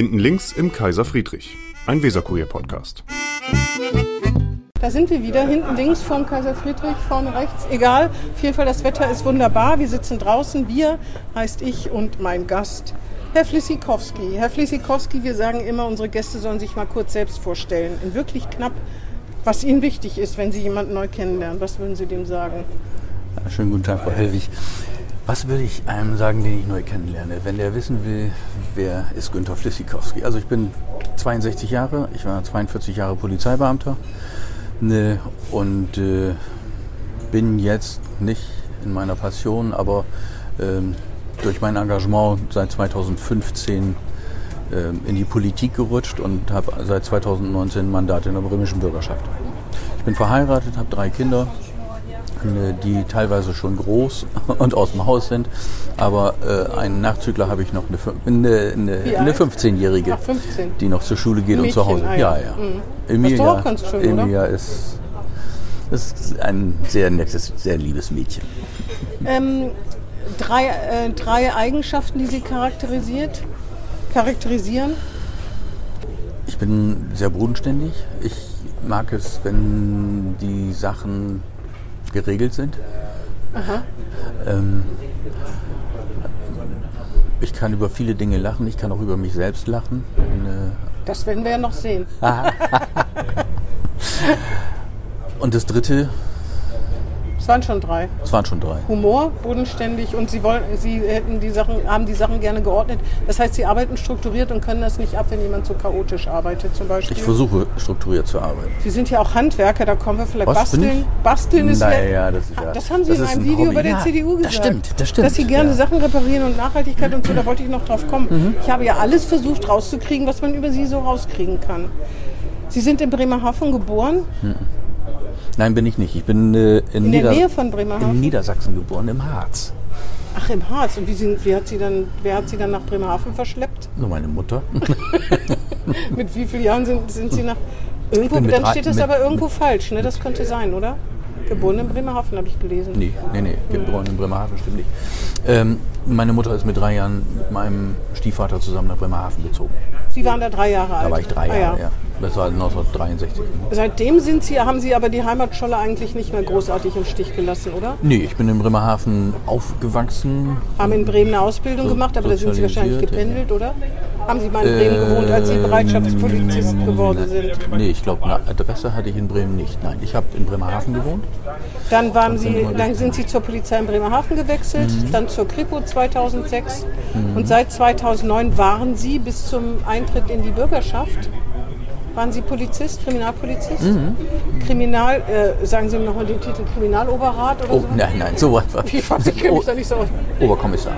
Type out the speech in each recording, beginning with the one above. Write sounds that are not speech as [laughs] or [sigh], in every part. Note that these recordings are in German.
Hinten links im Kaiser Friedrich, ein Weserkurier-Podcast. Da sind wir wieder, hinten links vorm Kaiser Friedrich, vorne rechts, egal. Auf jeden Fall, das Wetter ist wunderbar. Wir sitzen draußen. Wir heißt ich und mein Gast, Herr Flissikowski. Herr Flissikowski, wir sagen immer, unsere Gäste sollen sich mal kurz selbst vorstellen. In wirklich knapp, was Ihnen wichtig ist, wenn Sie jemanden neu kennenlernen. Was würden Sie dem sagen? Ja, schönen guten Tag, Frau Hellwig. Was würde ich einem sagen, den ich neu kennenlerne? Wenn der wissen will, wer ist Günther Flissikowski? Also ich bin 62 Jahre, ich war 42 Jahre Polizeibeamter ne, und äh, bin jetzt nicht in meiner Passion, aber ähm, durch mein Engagement seit 2015 ähm, in die Politik gerutscht und habe seit 2019 Mandat in der bremischen Bürgerschaft. Ich bin verheiratet, habe drei Kinder, die teilweise schon groß [laughs] und aus dem Haus sind. Aber äh, einen Nachzügler habe ich noch, eine, eine, eine 15-Jährige, 15. die noch zur Schule geht und zu Hause. Ah, ja, ja. Mhm. Emilia, auch ganz schön, Emilia ist, ist ein sehr nettes, sehr liebes Mädchen. Ähm, drei, äh, drei Eigenschaften, die Sie charakterisiert, charakterisieren? Ich bin sehr bodenständig. Ich mag es, wenn die Sachen geregelt sind. Ähm, ich kann über viele Dinge lachen, ich kann auch über mich selbst lachen. Und, das werden wir ja noch sehen. [laughs] und das dritte. Es waren schon drei. Es waren schon drei. Humor, bodenständig und Sie wollen, Sie hätten die Sachen, haben die Sachen gerne geordnet. Das heißt, Sie arbeiten strukturiert und können das nicht ab, wenn jemand so chaotisch arbeitet, zum Beispiel. Ich versuche strukturiert zu arbeiten. Sie sind ja auch Handwerker, da kommen wir vielleicht Was, basteln. Basteln ist Naja, das ist ja. Das haben Sie in einem ein Video Hobby. bei der ja, CDU gesagt. Das stimmt, das stimmt. Dass Sie gerne ja. Sachen reparieren und Nachhaltigkeit und so, da wollte ich noch drauf kommen. Mhm. Ich habe ja alles versucht rauszukriegen, was man über Sie so rauskriegen kann. Sie sind in Bremerhaven geboren, Nein, bin ich nicht. Ich bin äh, in, in der Nieder Nähe von Bremerhaven. in Niedersachsen geboren, im Harz. Ach, im Harz. Und wie sind, wie hat sie dann, wer hat Sie dann nach Bremerhaven verschleppt? Nur meine Mutter. [laughs] Mit wie vielen Jahren sind, sind Sie nach... Irgendwo, dann steht das aber irgendwo falsch, ne? Das könnte sein, oder? Geboren in Bremerhaven, habe ich gelesen. Nee, nee, nee, geboren in Bremerhaven, stimmt nicht. Ähm, meine Mutter ist mit drei Jahren mit meinem Stiefvater zusammen nach Bremerhaven gezogen. Sie waren da drei Jahre alt. Da war ich drei Ah, Jahre, ja. ja. Das war 1963. Seitdem sind Sie, haben Sie aber die Heimatscholle eigentlich nicht mehr großartig im Stich gelassen, oder? Nee, ich bin in Bremerhaven aufgewachsen. Haben in Bremen eine Ausbildung So- gemacht, aber da sind Sie wahrscheinlich gependelt, oder? Haben Sie mal in Bremen gewohnt, als Sie Bereitschaftspolizist Ähm, geworden sind? Nee, ich glaube, eine Adresse hatte ich in Bremen nicht. Nein, ich habe in Bremerhaven gewohnt. Dann, waren Sie, dann sind Sie zur Polizei in Bremerhaven gewechselt, dann zur Kripo 2006 und seit 2009 waren Sie bis zum Eintritt in die Bürgerschaft. Waren Sie Polizist, Kriminalpolizist? Kriminal, äh, sagen Sie mir nochmal den Titel Kriminaloberrat oder Oh, so? nein, nein, so was war. Ich weiß, ich kenne mich da nicht so aus. Oberkommissar.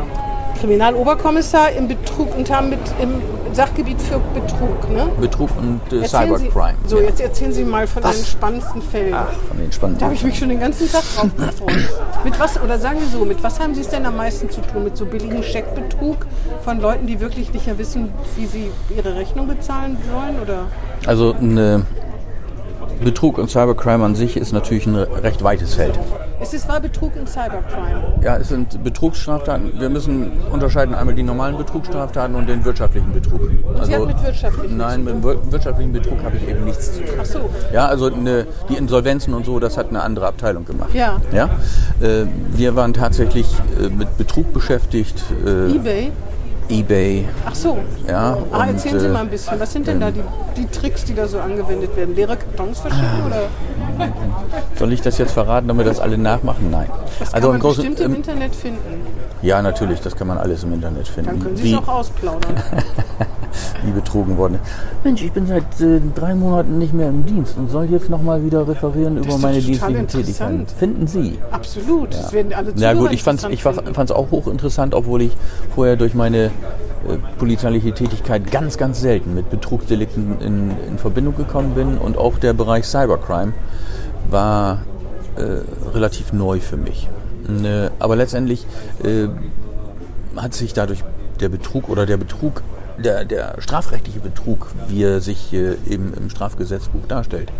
Kriminaloberkommissar im Betrug und haben mit im Sachgebiet für Betrug, ne? Betrug und äh, Sie- Cybercrime. So, ja. jetzt erzählen Sie mal von Was? den spannendsten Fällen. Ach, von den spannenden. Da habe ich mich schon den ganzen Tag drauf [laughs] gefreut. mit was, oder sagen wir so, mit was haben Sie es denn am meisten zu tun? Mit so billigem Scheckbetrug von Leuten, die wirklich nicht mehr wissen, wie sie ihre Rechnung bezahlen sollen? Oder? Also eine Betrug und Cybercrime an sich ist natürlich ein recht weites Feld. Es ist, war Betrug und Cybercrime. Ja, es sind Betrugsstraftaten. Wir müssen unterscheiden einmal die normalen Betrugsstraftaten und den wirtschaftlichen Betrug. Also, Sie hat mit wirtschaftlichen Nein, mit wir- wirtschaftlichen Betrug habe ich eben nichts zu tun. Ach so. Ja, also eine, die Insolvenzen und so, das hat eine andere Abteilung gemacht. Ja. ja? Äh, wir waren tatsächlich äh, mit Betrug beschäftigt, äh, Ebay? eBay. Ach so. Ja, Ah, und, erzählen Sie äh, mal ein bisschen. Was sind denn da die, die Tricks, die da so angewendet werden? Leere Kartons verschicken oder [laughs] Soll ich das jetzt verraten, damit das alle nachmachen? Nein. was also kann man im bestimmt im im, Internet finden? ja, natürlich, das kann man alles im Internet finden. Dann können Sie es auch ausplaudern. [laughs] [laughs] wie betrogen worden ist. Mensch, ich bin seit äh, drei Monaten nicht mehr im Dienst und soll jetzt nochmal wieder referieren über meine dienstlichen Tätigkeiten. Finden Sie? Absolut. Das werden alle Ja Zuhörer gut, ich fand es ich fand's auch hochinteressant, obwohl ich vorher durch meine äh, polizeiliche Tätigkeit ganz, ganz selten mit Betrugsdelikten in, in Verbindung gekommen bin und auch der Bereich Cybercrime war äh, relativ neu für mich. Ne, aber letztendlich äh, hat sich dadurch der Betrug oder der Betrug, der, der strafrechtliche Betrug, wie er sich äh, eben im Strafgesetzbuch darstellt,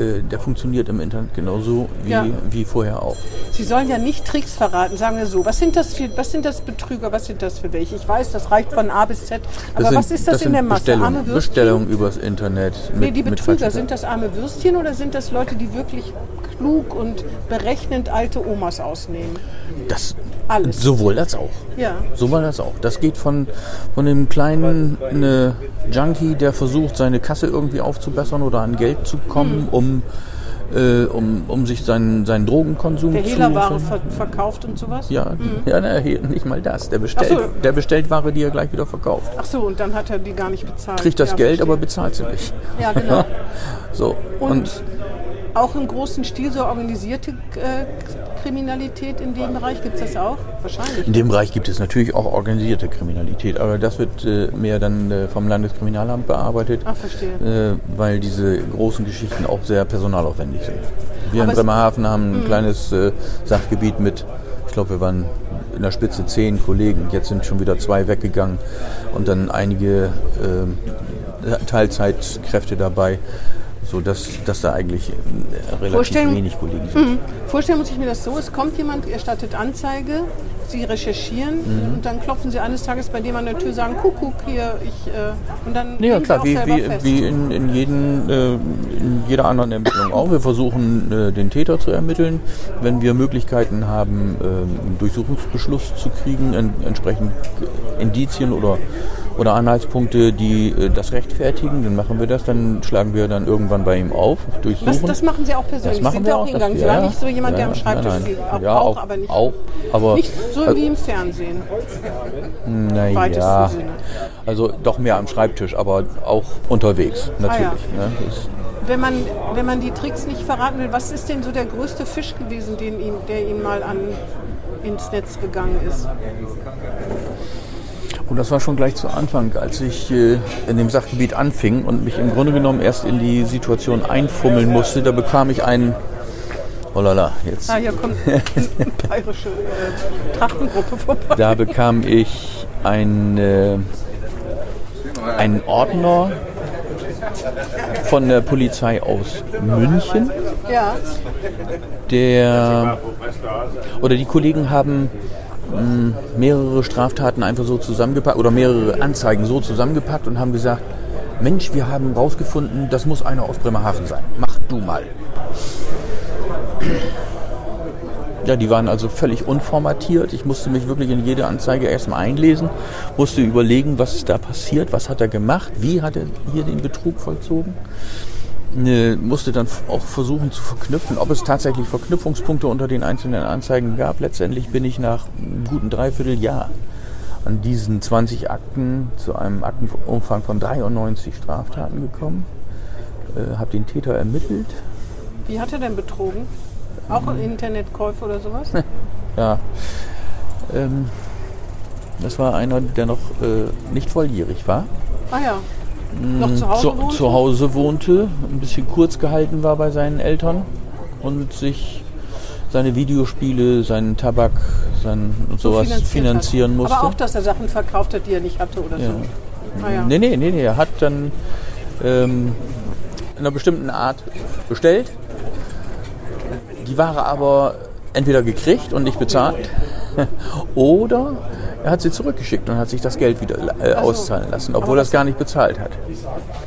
äh, der funktioniert im Internet genauso wie, Ja. wie vorher auch. Sie sollen ja nicht Tricks verraten, sagen wir so. Was sind das für, was sind das Betrüger, was sind das für welche? Ich weiß, das reicht von A bis Z. Aber sind- was ist das, in sind der Masse? Bestellungen, Arme Würstchen? Bestellungen übers Internet. Mit, Nee, die Betrüger, sind das arme Würstchen oder sind das Leute, die wirklich klug und berechnend alte Omas ausnehmen? Das Alles. sowohl als auch. Ja. Sowohl als auch. Das geht von, von dem kleinen ne, Junkie, der versucht, seine Kasse irgendwie aufzubessern oder an Geld zu kommen, um, äh, um, um sich seinen, seinen Drogenkonsum Der zu Hehlerware ver verkauft und sowas? Ja, ja na, nicht mal das. Der bestellt, so. der bestellt Ware, die er gleich wieder verkauft. Ach so, und dann hat er die gar nicht bezahlt. Kriegt das ja, Geld, verstehe. aber bezahlt sie nicht. Ja, genau. [laughs] So. Und, auch im großen Stil so organisierte äh, Kriminalität in dem Bereich gibt es das auch? Wahrscheinlich. In dem Bereich gibt es natürlich auch organisierte Kriminalität, aber das wird äh, mehr dann äh, vom Landeskriminalamt bearbeitet, Ach, verstehe. äh, weil diese großen Geschichten auch sehr personalaufwendig sind. Wir Aber in Bremerhaven haben ein kleines äh, Sachgebiet mit, ich glaube, wir waren in der Spitze zehn Kollegen, jetzt sind schon wieder zwei weggegangen und dann einige äh, Teilzeitkräfte dabei, sodass dass da eigentlich äh, relativ Vorstellen- wenig Kollegen sind. Vorstellen muss ich mir das so, es kommt jemand, erstattet Anzeige, Sie recherchieren Mhm. und dann klopfen Sie eines Tages bei dem an der Tür, sagen, Kuckuck, hier, ich, äh, und dann Ja, nehmen klar, Sie wie, wie, wie in, in, jeden, äh, in jeder anderen Ermittlung auch. Wir versuchen, äh, den Täter zu ermitteln. Wenn wir Möglichkeiten haben, äh, einen Durchsuchungsbeschluss zu kriegen, en, entsprechend Indizien oder, oder Anhaltspunkte, die äh, das rechtfertigen, dann machen wir das. Dann schlagen wir dann irgendwann bei ihm auf, durchsuchen. Was, das machen Sie auch persönlich? Das machen Sind wir Sie auch hingegangen? das- Sie ja, waren nicht so jemand, der ja, am Schreibtisch nein, nein. Auch, Ja, auch, auch- aber nicht, auch, aber- nicht so äh, wie im Fernsehen. naja, Sinne. also doch mehr am Schreibtisch, aber auch unterwegs natürlich. Ah, ja. ne? Wenn man, wenn man die Tricks nicht verraten will, was ist denn so der größte Fisch gewesen, den ihm, der ihm mal an, ins Netz gegangen ist? Und das war schon gleich zu Anfang, als ich äh, in dem Sachgebiet anfing und mich im Grunde genommen erst in die Situation einfummeln musste. Da bekam ich einen, oh lala, jetzt, Ah, hier kommt [laughs] eine bayerische äh, Trachtengruppe vorbei. da bekam ich ein, äh, einen Ordner von der Polizei aus München, Ja, der oder die Kollegen haben mh, mehrere Straftaten einfach so zusammengepackt oder mehrere Anzeigen so zusammengepackt und haben gesagt, Mensch, wir haben rausgefunden, das muss einer aus Bremerhaven sein. Mach du mal. Ja, die waren also völlig unformatiert. Ich musste mich wirklich in jede Anzeige erstmal einlesen, musste überlegen, was ist da passiert, was hat er gemacht, wie hat er hier den Betrug vollzogen. Ne, musste dann auch versuchen zu verknüpfen, ob es tatsächlich Verknüpfungspunkte unter den einzelnen Anzeigen gab. Letztendlich bin ich nach einem guten Dreivierteljahr an diesen 20 Akten zu einem Aktenumfang von 93 Straftaten gekommen, äh, habe den Täter ermittelt. wie hat er denn betrogen? Auch Internetkäufe oder sowas? [laughs] Ja, ähm, das war einer, der noch äh, nicht volljährig war. Ah ja. Noch zu Hause zu, zu Hause wohnte, ein bisschen kurz gehalten war bei seinen Eltern und sich seine Videospiele, seinen Tabak, sein und sowas finanziert finanzieren hat. musste. Aber auch, dass er Sachen verkauft hat, die er nicht hatte oder Ja. so. Ah ja. Nee, nee, nee, nee, er hat dann ähm, in einer bestimmten Art bestellt, die Ware aber entweder gekriegt und nicht bezahlt [laughs] oder er hat sie zurückgeschickt und hat sich das Geld wieder äh, auszahlen lassen, obwohl er es gar nicht bezahlt hat.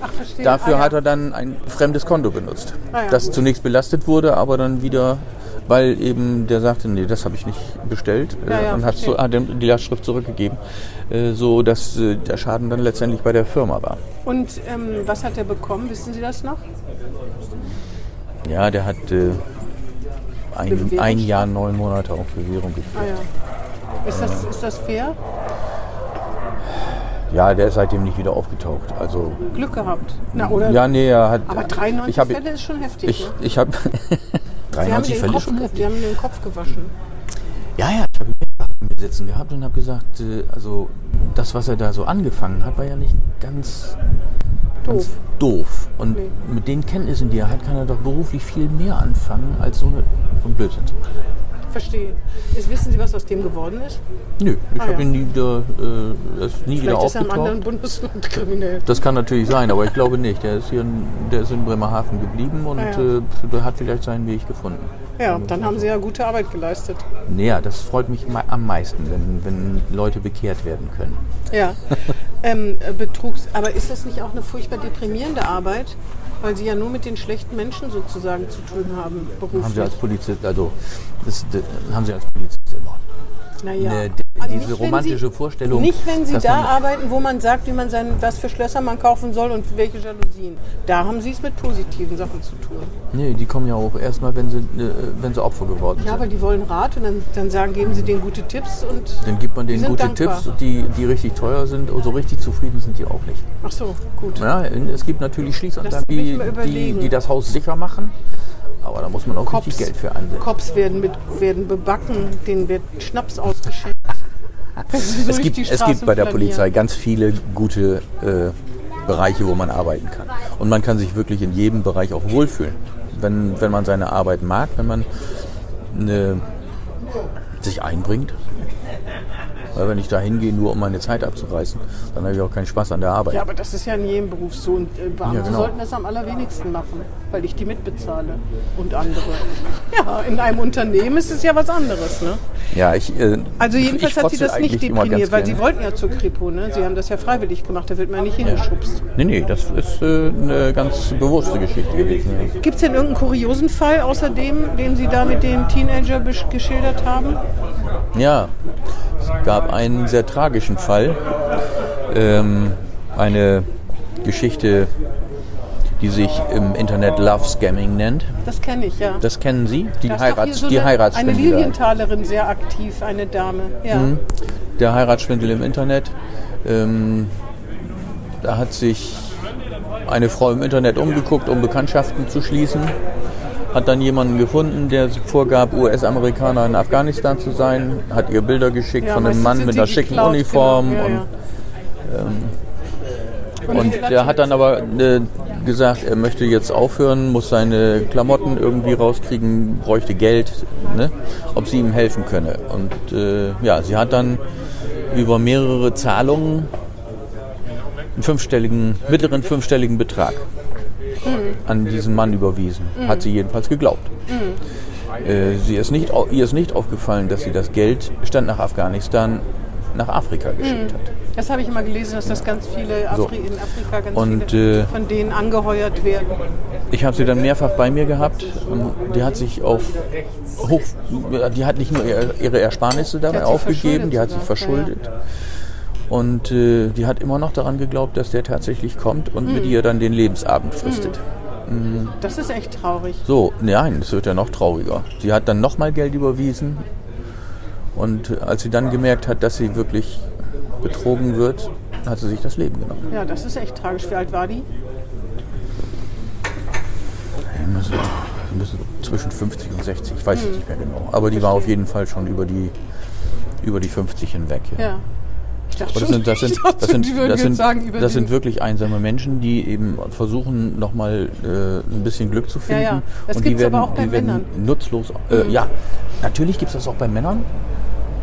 Ach, verstehe. Dafür ah, ja. hat er dann ein fremdes Konto benutzt, Ah ja. das zunächst belastet wurde, aber dann wieder, weil eben der sagte, nee, das habe ich nicht bestellt äh, ja, und hat, hat ihm die Lastschrift zurückgegeben, äh, so dass äh, der Schaden dann letztendlich bei der Firma war. Und ähm, was hat er bekommen? Wissen Sie das noch? Ja, der hat äh, ein, ein Jahr, neun Monate auf Bewährung gekriegt. Ah ja. Ist das, ist das fair? Ja, der ist seitdem nicht wieder aufgetaucht. Also Glück gehabt. Na, oder? ja, nee, er hat. Aber 93 ich hab, Fälle ist schon heftig. Ich, ne? ich habe [laughs] Sie haben 93 den Fälle Kopf, schon. die haben den Kopf gewaschen. Ja, ja, ich habe ihn mehrfach mit sitzen gehabt und habe gesagt, äh, also das, was er da so angefangen hat, war ja nicht ganz Doof. doof. Und Nee. mit den Kenntnissen, die er hat, kann er doch beruflich viel mehr anfangen, als so, eine, so ein Blödsinn zu machen. Verstehe. Jetzt wissen Sie, was aus dem geworden ist? Nö, ich Ah, habe ja. ihn nie wieder, äh, er ist nie wieder ist er im anderen. Bundesland kriminell. Das kann natürlich sein, aber ich glaube nicht. Der ist hier in, der ist in Bremerhaven geblieben und Ah, ja. äh, der hat vielleicht seinen Weg gefunden. Ja, dann haben Sie ja gute Arbeit geleistet. Naja, das freut mich am meisten, wenn, wenn Leute bekehrt werden können. Ja. [laughs] ähm, äh, Betrugs. Aber ist das nicht auch eine furchtbar deprimierende Arbeit? Weil Sie ja nur mit den schlechten Menschen sozusagen zu tun haben, beruflich. Haben Sie als Polizist, also das, das haben Sie als Polizist immer. Naja. Eine, Aber diese nicht, romantische Sie, Vorstellung. Nicht, wenn Sie da arbeiten, wo man sagt, wie man sein, was für Schlösser man kaufen soll und welche Jalousien. Da haben Sie es mit positiven Sachen zu tun. Nee, die kommen ja auch erstmal, wenn sie, äh, wenn sie Opfer geworden Ja, sind. aber die wollen Rat und dann, dann sagen, geben Sie denen gute Tipps und. Dann gibt man denen gute dankbar. Tipps, die, die richtig teuer sind und so richtig zufrieden sind die auch nicht. Ach so, gut. Ja, es gibt natürlich Schließanlagen, die, die, die das Haus sicher machen, aber da muss man auch Cops. richtig Geld für einsetzen. Cops werden, mit, werden bebacken, denen wird Schnaps ausgeschenkt. [laughs] So es, gibt, es gibt bei der. Polizei ganz viele gute äh, Bereiche, wo man arbeiten kann. Und man kann sich wirklich in jedem Bereich auch wohlfühlen, wenn, wenn man seine Arbeit mag, wenn man eine, sich einbringt. Weil wenn ich da hingehe, nur um meine Zeit abzureißen, dann habe ich auch keinen Spaß an der Arbeit. Ja, aber das ist ja in jedem Beruf so. Und äh, Beamte Ja, genau. sollten das am allerwenigsten machen, weil ich die mitbezahle und andere. [laughs] Ja, in einem Unternehmen ist es ja was anderes. Ne? Ja, ich, äh, Also jedenfalls ich hat sie das nicht deprimiert, weil sie wollten ja zur Kripo. Ne? Sie haben das ja freiwillig gemacht, da wird man nicht hingeschubst. Nee, nee, das ist äh, eine ganz bewusste Geschichte gewesen. Ja. Gibt es denn irgendeinen kuriosen Fall außer dem, den Sie da mit dem Teenager geschildert haben? Ja, es gab einen sehr tragischen Fall. Ähm, eine Geschichte, die sich im Internet Love Scamming nennt. Das kenne ich, ja. Das kennen Sie? Die, Da Heirats, so die eine, eine Heiratsschwindel. Lilientalerin sehr aktiv, eine Dame. Ja. Mhm. Der Heiratsschwindel im Internet. Ähm, da hat sich eine Frau im Internet umgeguckt, um Bekanntschaften zu schließen. Hat dann jemanden gefunden, der vorgab, US-Amerikaner in Afghanistan zu sein. Hat ihr Bilder geschickt Ja, von einem Mann mit einer schicken geklaut, Uniform. genau. Ja, und, ja. Und der hat dann aber äh, gesagt, er möchte jetzt aufhören, muss seine Klamotten irgendwie rauskriegen, bräuchte Geld, ne, ob sie ihm helfen könne. Und äh, ja, sie hat dann über mehrere Zahlungen einen fünfstelligen, mittleren fünfstelligen Betrag an diesen Mann überwiesen. Hat sie jedenfalls geglaubt. Äh, sie ist nicht, ihr ist nicht aufgefallen, dass sie das Geld stand nach Afghanistan nach Afrika geschickt hat. Das habe ich immer gelesen, dass das ganz viele So. Afri in Afrika ganz Und, viele äh, von denen angeheuert werden. Ich habe sie dann mehrfach bei mir gehabt und die hat sich auf hoch, die hat nicht nur ihre Ersparnisse dabei aufgegeben, die hat sich verschuldet verschuldet. Und äh, die hat immer noch daran geglaubt, dass der tatsächlich kommt und Mhm. mit ihr dann den Lebensabend fristet. Das ist echt traurig. So, nein, es wird ja noch trauriger. Sie hat dann nochmal Geld überwiesen und äh, als sie dann gemerkt hat, dass sie wirklich betrogen wird, hat sie sich das Leben genommen. Ja, das ist echt tragisch. Wie alt war die? Die müssen zwischen 50 und 60, ich weiß Mhm. es nicht mehr genau. Aber die war auf jeden Fall schon über die, über die 50 hinweg. Ja. Ja. Dachte das sind, das dachte, das das sagen, das wirklich einsame Menschen, die eben versuchen, nochmal äh, ein bisschen Glück zu finden. ja. Das und die gibt's werden, aber auch bei Männern. Mhm. nutzlos. Äh, Ja, natürlich gibt es das auch bei Männern.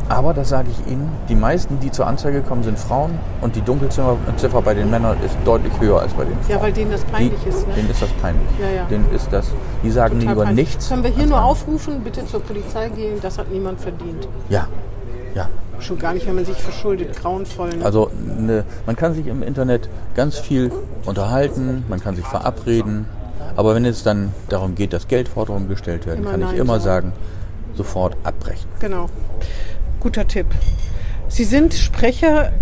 Aber das sage ich Ihnen, die meisten, die zur Anzeige kommen, sind Frauen und die Dunkelziffer Ziffer bei den Männern ist deutlich höher als bei den Frauen. Ja, weil denen das peinlich die, ist. Ne? Denen ist das peinlich. Ja, ja. Denen ist das, die sagen Total lieber peinlich. nichts. Können wir hier nur dann- aufrufen, bitte zur Polizei gehen, das hat niemand verdient. Ja, ja. Schon gar nicht, wenn man sich verschuldet, grauenvoll. Ne? Also ne, man kann sich im Internet ganz viel unterhalten, man kann sich verabreden, aber wenn es dann darum geht, dass Geldforderungen gestellt werden, Immer kann ich immer sagen, sofort abbrechen. Genau. Guter Tipp. Sie sind Sprecher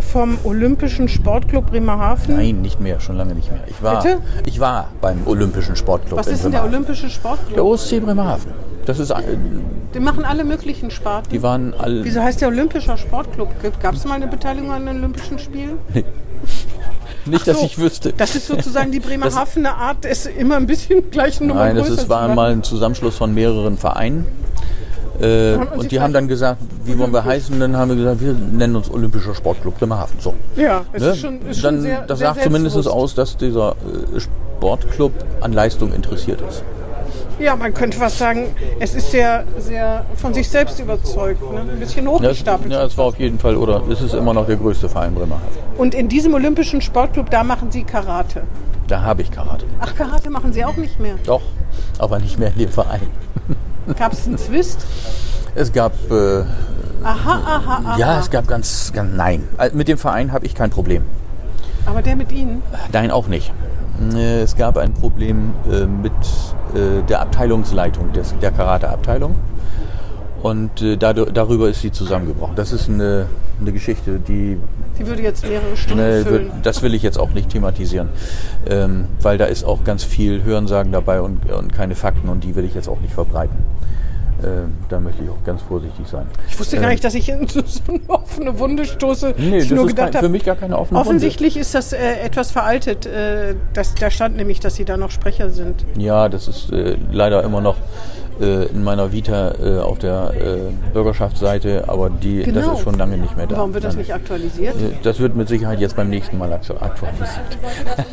vom Olympischen Sportclub Bremerhaven. Nein, nicht mehr, schon lange nicht mehr. Ich war, Bitte? ich war beim Olympischen Sportclub Was ist denn der. Olympische Sportclub? Der OSC Bremerhaven. Das ist, äh, Die machen alle möglichen Sparten. die waren alle. Wieso heißt der Olympischer Sportclub? Gab es mal eine Beteiligung an den Olympischen Spielen? [laughs] Nicht, dass So, ich wüsste. Das ist sozusagen die Bremerhavener Art, es immer ein bisschen gleich Nummer Nein, das ist, war mal ein Zusammenschluss von mehreren Vereinen. Äh, und die haben dann gesagt, wie wollen wir heißen? Dann haben wir gesagt, wir nennen uns Olympischer Sportclub Bremerhaven. So. Ja, es Ne? ist schon, ist dann, schon sehr das sehr sagt zumindest aus, dass dieser äh, Sportclub an Leistung interessiert ist. Ja, man könnte fast sagen, es ist sehr, sehr von sich selbst überzeugt. Ne? Ein bisschen hochgestapelt. ja, es war auf jeden Fall, oder es ist immer noch der größte Verein Bremerhaven. Und in diesem Olympischen Sportclub, da machen Sie Karate. Da habe ich Karate. Ach, Karate machen Sie auch nicht mehr. Doch, aber nicht mehr in dem Verein. [laughs] Gab es einen Zwist? Es gab, äh, Aha, aha, aha. ja, es gab ganz, ganz, nein. Äh, Mit dem Verein habe ich kein Problem. Aber der mit Ihnen? Nein, auch nicht. Es gab ein Problem äh, mit äh, der Abteilungsleitung des, der Karate-Abteilung. Und äh, dadu- darüber ist sie zusammengebrochen. Das ist eine, eine Geschichte, die Die würde jetzt mehrere Stunden Ne, füllen. das will ich jetzt auch nicht thematisieren, ähm, weil da ist auch ganz viel Hörensagen dabei und, und keine Fakten und die will ich jetzt auch nicht verbreiten. Ähm, da möchte ich auch ganz vorsichtig sein. Ich wusste gar Ähm, nicht, dass ich in so eine offene Wunde stoße. Nee, ich das nur ist gedacht kein, für mich gar keine offene offensichtlich ist das äh, etwas veraltet. Äh, das, da stand nämlich, dass Sie da noch Sprecher sind. Wunde. Ja, das ist äh, leider immer noch äh, in meiner Vita äh, auf der äh, Bürgerschaftsseite, aber die, das Genau. ist schon lange nicht mehr da. Warum wird das nicht aktualisiert? Äh, Das wird mit Sicherheit jetzt beim nächsten Mal aktu- aktualisiert.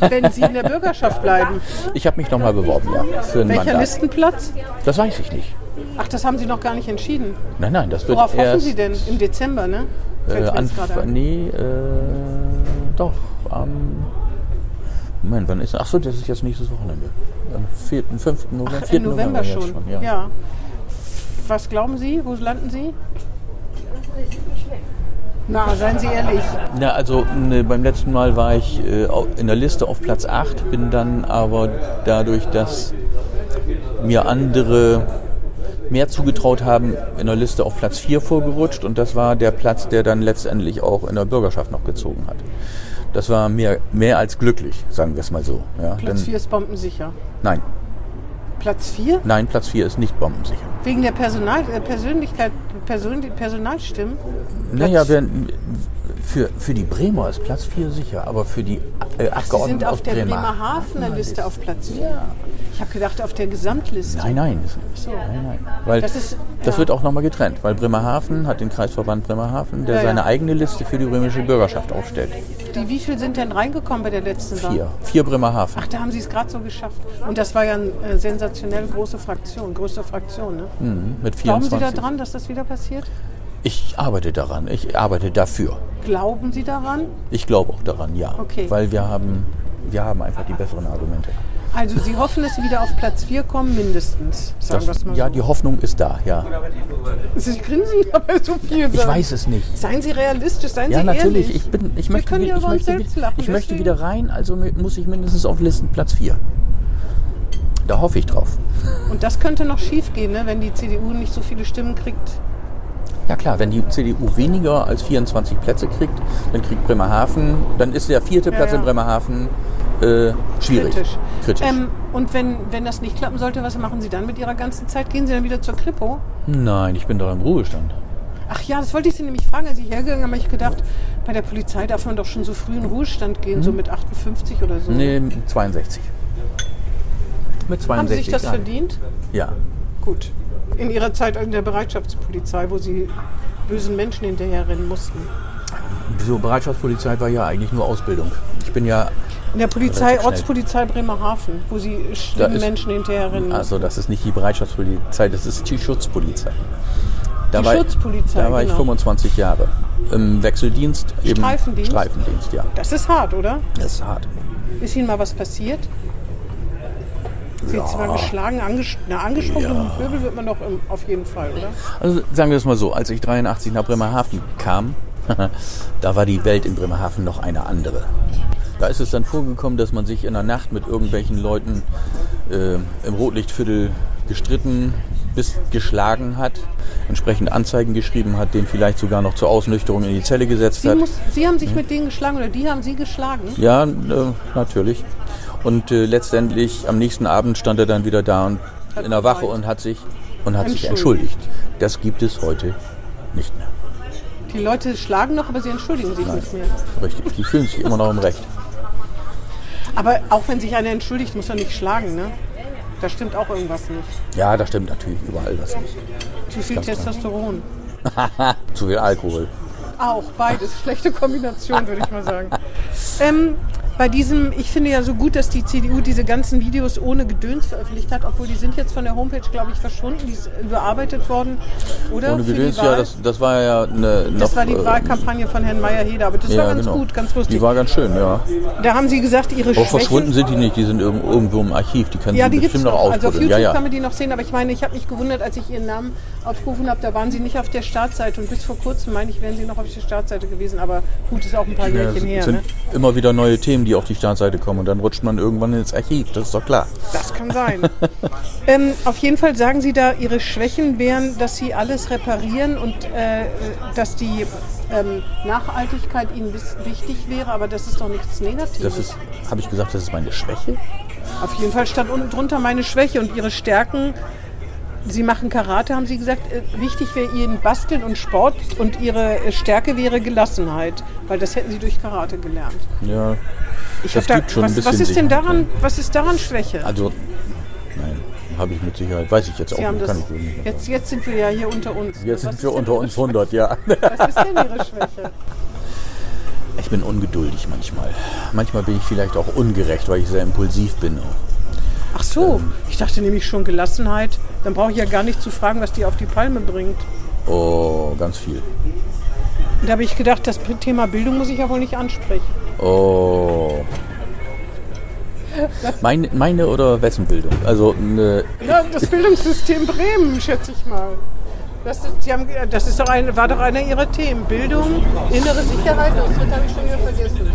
[laughs] Wenn Sie in der Bürgerschaft bleiben. Ich habe mich nochmal beworben, ja, für Welcher Mandat. Listenplatz? Das weiß ich nicht. Ach, das haben Sie noch gar nicht entschieden. Nein, nein, das wird Worauf hoffen Sie denn? Im Dezember, ne? Äh, Anf ein. nee, äh, doch, am. Moment, wann ist. Achso, das ist jetzt nächstes Wochenende. Am 4., 5. November, 4. Im November, jetzt schon. ja. ja. Was glauben Sie? Wo landen Sie? Na, seien Sie ehrlich. Na, also ne, beim letzten Mal war ich äh, in der Liste auf Platz 8, bin dann aber dadurch, dass mir andere mehr zugetraut haben, in der Liste auf Platz 4 vorgerutscht und das war der Platz, der dann letztendlich auch in der Bürgerschaft noch gezogen hat. Das war mehr, mehr als glücklich, sagen wir es mal so. Ja, Platz denn- 4 ist bombensicher. Nein, Platz 4? nein, Platz 4 ist nicht bombensicher. Wegen der Personal, äh, Persönlichkeit, Person, Personalstimmen? Naja, wir, für, für die Bremer ist Platz 4 sicher, aber für die äh, Sie sind Abgeordneten auf der Bremerhaven Bremerhavener Liste auf Platz 4. Ich habe gedacht, auf der Gesamtliste. Nein, nein. So. Nein, nein. Weil Das das, ist- ja. wird auch nochmal getrennt, weil Bremerhaven hat den Kreisverband Bremerhaven, der Ja, ja. seine eigene Liste für die bremische Bürgerschaft aufstellt. Die, wie viel sind denn reingekommen bei der letzten Wahl? Vier. Vier Bremerhaven. Ach, da haben Sie es gerade so geschafft. Und das war ja eine äh, sensationell große Fraktion, größte Fraktion. Ne? Mhm, mit Glauben Sie 24. daran, dass das wieder passiert? Ich arbeite daran. Ich arbeite dafür. Glauben Sie daran? Ich glaube auch daran, ja. Okay. Weil wir haben, wir haben einfach die besseren Argumente. Also Sie hoffen, dass Sie wieder auf Platz 4 kommen, mindestens. Sagen es mal ja, so. die Hoffnung ist da, ja. Sie grinsen aber so viel. Ich sagen. weiß es nicht. Seien Sie realistisch, seien Ja, Sie natürlich. ehrlich. Ich, bin, ich, Wir möchte, können ja ich, über uns möchte, selbst lachen. ich möchte wieder rein, also muss ich mindestens auf Listenplatz 4. Da hoffe ich drauf. Und das könnte noch schief gehen, ne, wenn die CDU nicht so viele Stimmen kriegt. Ja klar, wenn die CDU weniger als 24 Plätze kriegt, dann kriegt Bremerhaven, dann ist der vierte Platz ja. in Bremerhaven äh, schwierig. Kritisch. Kritisch. Ähm, und wenn, wenn das nicht klappen sollte, was machen Sie dann mit Ihrer ganzen Zeit? Gehen Sie dann wieder zur Kripo? Nein, ich bin doch im Ruhestand. Ach ja, das wollte ich Sie nämlich fragen, als ich hergegangen bin, habe ich gedacht, bei der Polizei darf man doch schon so früh in Ruhestand gehen, so mit 58 oder so. Hm? Nee, 62. Mit 62 Haben Sie sich das verdient? Ja. Gut. In Ihrer Zeit in der Bereitschaftspolizei, wo Sie bösen Menschen hinterherrennen mussten. So, Bereitschaftspolizei war ja eigentlich nur Ausbildung. Ich bin ja, In der Polizei. Ortspolizei Bremerhaven, wo Sie schlimmen Menschen hinterherrennen mussten. also das ist nicht die Bereitschaftspolizei, das ist die Schutzpolizei. Da Die war, Schutzpolizei, Da war ich genau. 25 Jahre. Im Wechseldienst. Streifendienst? Streifendienst, ja. Das ist hart, oder? Das ist hart. Ist Ihnen mal was passiert? Sie jetzt mal geschlagen, anges na, angesprochen und Pöbel wird man doch im, auf jeden Fall, oder? Also sagen wir es mal so, als ich 83 nach Bremerhaven kam, [laughs] da war die Welt in Bremerhaven noch eine andere. Da ist es dann vorgekommen, dass man sich in der Nacht mit irgendwelchen Leuten äh, im Rotlichtviertel gestritten, bis geschlagen hat, entsprechend Anzeigen geschrieben hat, den vielleicht sogar noch zur Ausnüchterung in die Zelle gesetzt Sie, hat. muss, Sie haben sich mit denen geschlagen oder die haben Sie geschlagen? Ja, äh, natürlich. Und äh, letztendlich am nächsten Abend stand er dann wieder da und in der Wache und hat sich und hat sich Entschuldigt. entschuldigt. Das gibt es heute nicht mehr. Die Leute schlagen noch, aber sie entschuldigen sich nicht mehr. Richtig. Die fühlen sich immer noch im Recht. Aber auch wenn sich einer entschuldigt, muss er nicht schlagen, ne? Da stimmt auch irgendwas nicht. Ja, da stimmt natürlich überall was nicht. Zu viel. Testosteron. [laughs] Zu viel Alkohol. Auch beides. Schlechte Kombination, würde ich mal sagen. [laughs] Ähm, bei diesem, ich finde ja so gut, dass die CDU diese ganzen Videos ohne Gedöns veröffentlicht hat, obwohl die sind jetzt von der Homepage, glaube ich, verschwunden, die ist überarbeitet worden, oder? Ohne Gedöns, ja, das, das war ja eine. Das noch, war die äh, Wahlkampagne von Herrn Meyer-Heder, aber das Ja, war ganz genau. gut, ganz lustig. Die war ganz schön, ja. da haben sie gesagt, ihre Aber verschwunden sind die nicht, die sind irgendwo, im Archiv. Die können Ja, Sie die bestimmt noch noch. Also auf. YouTube Ja, kann ja. man die noch sehen, aber ich meine, ich habe mich gewundert, als ich ihren Namen aufgerufen habe, da waren sie nicht auf der Startseite und bis vor kurzem, meine ich, wären sie noch auf der Startseite gewesen, aber gut, ist auch ein paar Ja, Jährchen es her. sind Ne? immer wieder neue Themen, die auf die Startseite kommen und dann rutscht man irgendwann ins Archiv, das ist doch klar. Das kann sein. [laughs] ähm, auf jeden Fall sagen Sie da, Ihre Schwächen wären, dass Sie alles reparieren und äh, dass die ähm, Nachhaltigkeit Ihnen wichtig wäre, aber das ist doch nichts Negatives. Das ist, habe ich gesagt, das ist meine Schwäche? Auf jeden Fall stand unten drunter meine Schwäche und Ihre Stärken. Sie machen Karate, haben Sie gesagt. Äh, wichtig wäre Ihnen Basteln und Sport und Ihre äh, Stärke wäre Gelassenheit, weil das hätten Sie durch Karate gelernt. Ja. Ich Das hab da, gibt schon ein was, bisschen was ist denn daran? Was ist daran Schwäche? Also, nein, habe ich mit Sicherheit, weiß ich jetzt auch Sie haben nicht, das, nicht. jetzt, jetzt sind wir ja hier unter uns. Jetzt Was sind wir unter uns 100, ja. Was ist denn Ihre Schwäche? Ich bin ungeduldig manchmal. Manchmal bin ich vielleicht auch ungerecht, weil ich sehr impulsiv bin. Ach so, ich dachte nämlich schon Gelassenheit. Dann brauche ich ja gar nicht zu fragen, was die auf die Palme bringt. Oh, ganz viel. Und da habe ich gedacht, das Thema Bildung muss ich ja wohl nicht ansprechen. Oh. Meine, meine oder wessen Bildung? Also, ne, Ja, das Bildungssystem Bremen, schätze ich mal. Das, ist- haben, das ist doch ein, war doch einer Ihrer Themen. Bildung, innere Sicherheit, das habe ich schon wieder vergessen.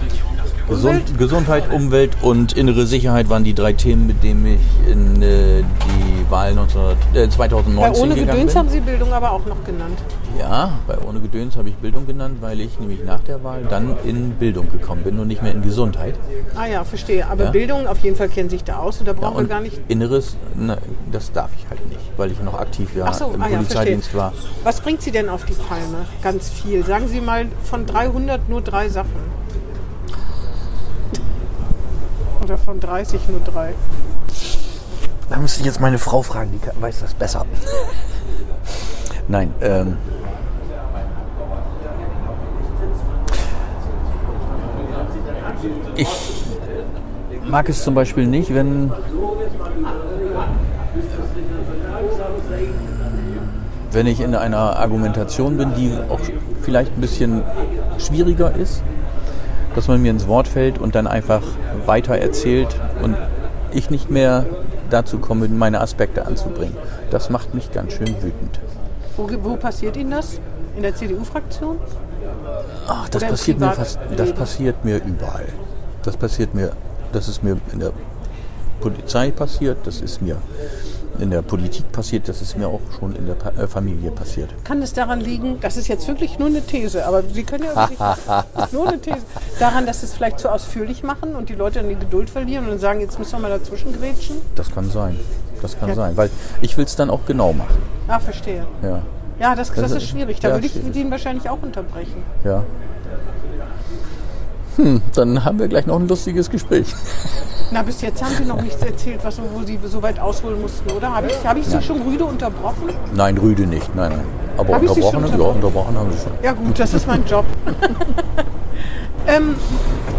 Gesund, Gesundheit, Umwelt und innere Sicherheit waren die drei Themen, mit denen ich in äh, die Wahl 19, äh, Bei 2019 ohne gegangen Gedöns bin. haben Sie Bildung aber auch noch genannt. Ja, bei Ohne Gedöns habe ich Bildung genannt, weil ich nämlich nach der Wahl dann in Bildung gekommen bin und nicht mehr in Gesundheit. Ah ja, verstehe. Aber Ja. Bildung, auf jeden Fall kennen sich da aus und da Ja, brauchen wir und gar nicht. Inneres, na, das darf ich halt nicht, weil ich noch aktiv ja so, im ah ja. Polizeidienst war. Was bringt Sie denn auf die Palme? Ganz viel. Sagen Sie mal von 300 nur drei Sachen. Oder von 30 nur drei. Da müsste ich jetzt meine Frau fragen, die weiß das besser. Nein, ähm. Ich mag es zum Beispiel nicht, wenn. Wenn ich in einer Argumentation bin, die auch vielleicht ein bisschen schwieriger ist, dass man mir ins Wort fällt und dann einfach weiter erzählt und ich nicht mehr dazu komme, meine Aspekte anzubringen. Das macht mich ganz schön wütend. Wo, wo passiert Ihnen das? In der CDU-Fraktion? Ach, das passiert mir fast, das passiert mir überall. Das passiert mir, das ist mir in der Polizei passiert, das ist mir in der Politik passiert, das ist mir auch schon in der Pa- äh, Familie passiert. Kann es daran liegen, das ist jetzt wirklich nur eine These, aber Sie können ja sich, ist [laughs] nur eine These, daran, dass Sie es vielleicht zu ausführlich machen und die Leute dann die Geduld verlieren und dann sagen, jetzt müssen wir mal dazwischen grätschen? Das kann sein. Das kann Ja. sein, weil ich will es dann auch genau machen. Ah, verstehe. Ja, Ja, das, das, Das ist ist- schwierig. Da ja, würde ich schwierig. ihn wahrscheinlich auch unterbrechen. ja. Hm, dann haben wir gleich noch ein lustiges Gespräch. [laughs] Na, bis jetzt haben Sie noch nichts erzählt, was, wo Sie so weit ausholen mussten, oder? Habe ich, habe ich Sie schon rüde unterbrochen? Nein, Rüde nicht, nein, nein. Aber Hab unterbrochen, ja, unterbrochen haben sie schon. Ja gut, das ist mein Job. [laughs] ähm,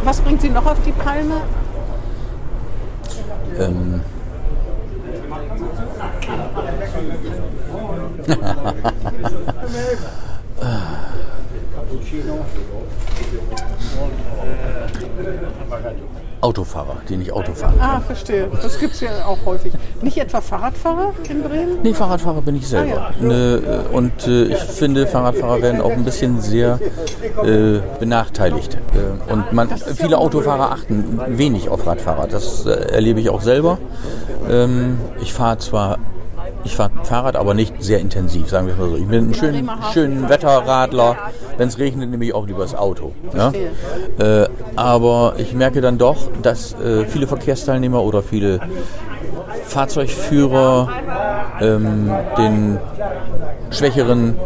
was bringt Sie noch auf die Palme? Ähm, [laughs] Autofahrer, die nicht Auto fahren. Ah, verstehe. Das gibt es ja auch häufig. Nicht etwa Fahrradfahrer in Bremen? Nee, Fahrradfahrer bin ich selber. Ah, ja. Ne, äh, und äh, ich finde, Fahrradfahrer werden auch ein bisschen sehr äh, benachteiligt. Äh, und man, viele Autofahrer achten wenig auf Radfahrer. Das äh, erlebe ich auch selber. Ähm, ich fahre zwar ich fahre Fahrrad, aber nicht sehr intensiv, sagen wir es mal so. Ich bin ein schön, schönen Wetterradler. Wenn es regnet, nehme ich auch lieber das Auto. Ja? Verstehe. Äh, aber ich merke dann doch, dass äh, viele Verkehrsteilnehmer oder viele Fahrzeugführer ähm, den schwächeren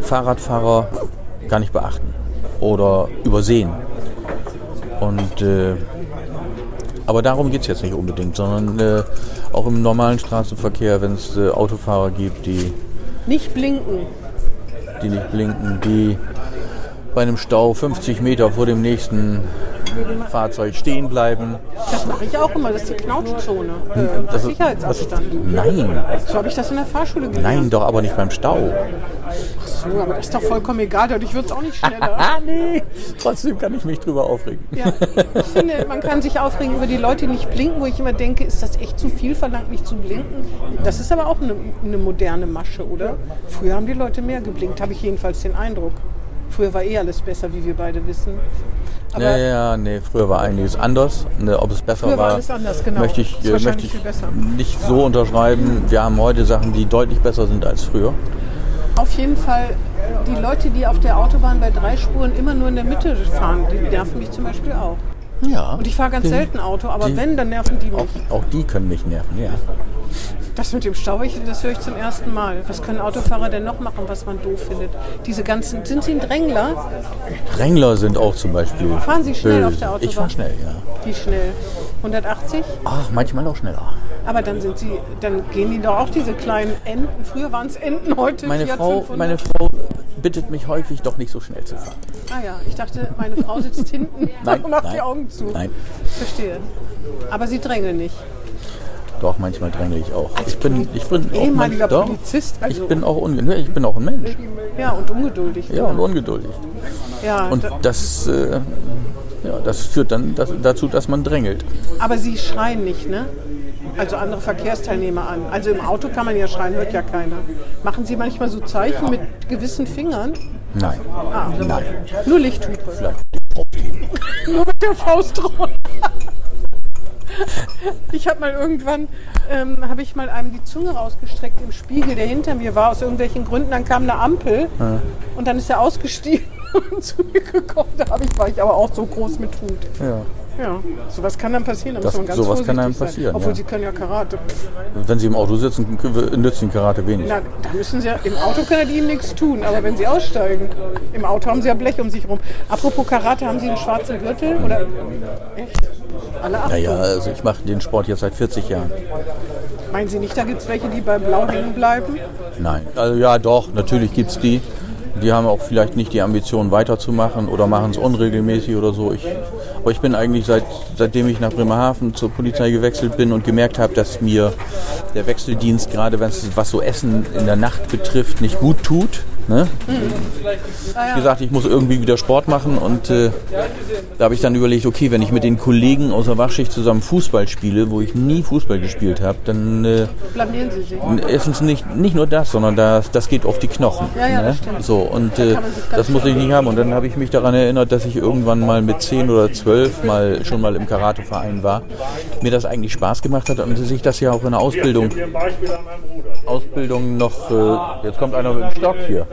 Fahrradfahrer gar nicht beachten oder übersehen. Und äh, aber darum geht es jetzt nicht unbedingt, sondern äh, auch im normalen Straßenverkehr, wenn es äh, Autofahrer gibt, die, Nicht blinken. die nicht blinken, die bei einem Stau 50 Meter vor dem nächsten Fahrzeug stehen bleiben. Das mache ich auch immer, das ist die Knautschzone. Äh, Das Sicherheitsabstand. Nein, So habe ich das in der Fahrschule gelernt. nein, doch, aber nicht beim Stau. So, aber das ist doch vollkommen egal, dadurch wird es auch nicht schneller. [laughs] Ah, nee. Trotzdem kann ich mich drüber aufregen. Ja, ich finde, man kann sich aufregen über die Leute, die nicht blinken, wo ich immer denke, ist das echt zu viel verlangt, nicht zu blinken? Das ist aber auch eine, eine moderne Masche, oder? Früher haben die Leute mehr geblinkt, habe ich jedenfalls den Eindruck. Früher war eh alles besser, wie wir beide wissen. Aber Ja, ja, nee, früher war einiges anders. Ne, ob es besser Früher war war, anders, genau. möchte ich, äh, möchte ich nicht so unterschreiben. Wir haben heute Sachen, die deutlich besser sind als früher. Auf jeden Fall, die Leute, die auf der Autobahn bei drei Spuren immer nur in der Mitte fahren, die nerven mich zum Beispiel auch. Ja. Und ich fahre ganz selten Auto, aber die- wenn, dann nerven die Auch, mich. auch die können mich nerven, ja. Das mit dem Stau, ich- das höre ich zum ersten Mal. Was können Autofahrer denn noch machen, was man doof findet? Diese ganzen, sind Sie ein Drängler? Drängler sind auch zum Beispiel. Fahren Sie schnell böse. auf der Autobahn? Ich fahre schnell, ja. Wie schnell? 180? Ach, manchmal auch schneller. Aber dann sind Sie, dann gehen die doch auch diese kleinen Enten. Früher waren es Enten, heute Meine Fiat Frau, 500. meine Frau bittet mich häufig, doch nicht so schnell zu fahren. Ah ja, ich dachte, meine Frau sitzt hinten [laughs] Nein, und macht nein, die Augen zu. Nein, Verstehe. Aber Sie drängeln nicht. doch, manchmal drängle ich auch. Ich bin, ich bin auch ehemaliger manch- doch, Polizist, also- Ich bin auch ungeduldig. Ich bin auch ein Mensch. Ja, und ungeduldig. Ja, und ungeduldig. ja Und da, das, äh, ja, das führt dann das, dazu, dass man drängelt. aber Sie schreien nicht, ne? Also andere Verkehrsteilnehmer an. Also im Auto kann man ja schreien, hört ja keiner. Machen Sie manchmal so Zeichen mit gewissen Fingern? Nein. Ah, Nein. Nur Lichthupe. Vielleicht. [laughs] Nur mit der Faust drauf. [laughs] Ich habe mal irgendwann, ähm, habe ich mal einem die Zunge rausgestreckt im Spiegel, der hinter mir war, aus irgendwelchen Gründen. Dann kam eine Ampel und dann ist er ausgestiegen [laughs] zu mir gekommen. Da hab ich, war ich aber auch so groß mit Hut. Ja. Ja, sowas kann dann passieren. Da Das- muss man ganz sowas kann sein. passieren, Obwohl ja. sie können ja Karate. Wenn Sie im Auto sitzen, nützt Ihnen Karate wenig. Na, da müssen sie ja, im Auto können die ihnen nichts tun, aber wenn sie aussteigen, im Auto haben sie ja Blech um sich rum. Apropos Karate, haben Sie einen schwarzen Gürtel? Oder echt? Alle Achtung. Naja, also ich mache den Sport jetzt seit 40 Jahren. Meinen Sie nicht, da gibt es welche, die bei Blau hängen bleiben? Nein, also ja doch, natürlich gibt es die. Die haben auch vielleicht nicht die Ambition weiterzumachen oder machen es unregelmäßig oder so. Ich, aber ich bin eigentlich seit, seitdem ich nach Bremerhaven zur Polizei gewechselt bin und gemerkt habe, dass mir der Wechseldienst, gerade wenn es was so Essen in der Nacht betrifft, nicht gut tut. Ne? Wie gesagt, ich muss irgendwie wieder Sport machen und äh, da habe ich dann überlegt, okay, wenn ich mit den Kollegen aus der Wachschicht zusammen Fußball spiele, wo ich nie Fußball gespielt habe, dann äh, Blamieren Sie sich. Erstens nicht, nicht nur das, sondern das, das geht auf die Knochen. Ja, ja, ne? das stimmt. So, und äh, das muss ich nicht haben. Und dann habe ich mich daran erinnert, dass ich irgendwann mal mit 10 oder 12 mal schon mal im Karateverein war. Mir das eigentlich Spaß gemacht hat und sich das ja auch in der Ausbildung, Ausbildung noch, äh, jetzt kommt einer mit dem Stock hier,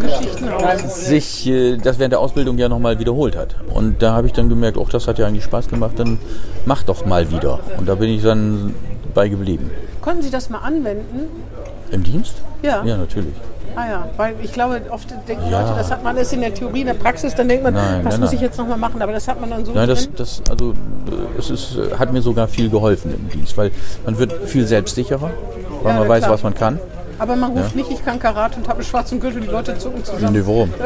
Geschichtenhaus. [laughs] sich äh, das während der Ausbildung ja nochmal wiederholt hat. Und da habe ich dann gemerkt, oh, das hat ja eigentlich Spaß gemacht, dann mach doch mal wieder. Und da bin ich dann bei geblieben. Konnten Sie das mal anwenden? Im Dienst? Ja. Ja, natürlich. Ah ja, weil ich glaube, oft denken Ja. Leute, das hat man alles in der Theorie, in der Praxis, dann denkt man, Nein, was nein, muss nein. ich jetzt nochmal machen? Aber das hat man dann so Nein, das, drin. das, also, es ist, hat mir sogar viel geholfen im Dienst, weil man wird viel selbstsicherer, weil Ja, man weiß, klar. was man kann. Aber man ruft nicht, ich kann Karate und habe einen schwarzen Gürtel, die Leute zucken zusammen. Nee, warum? [laughs]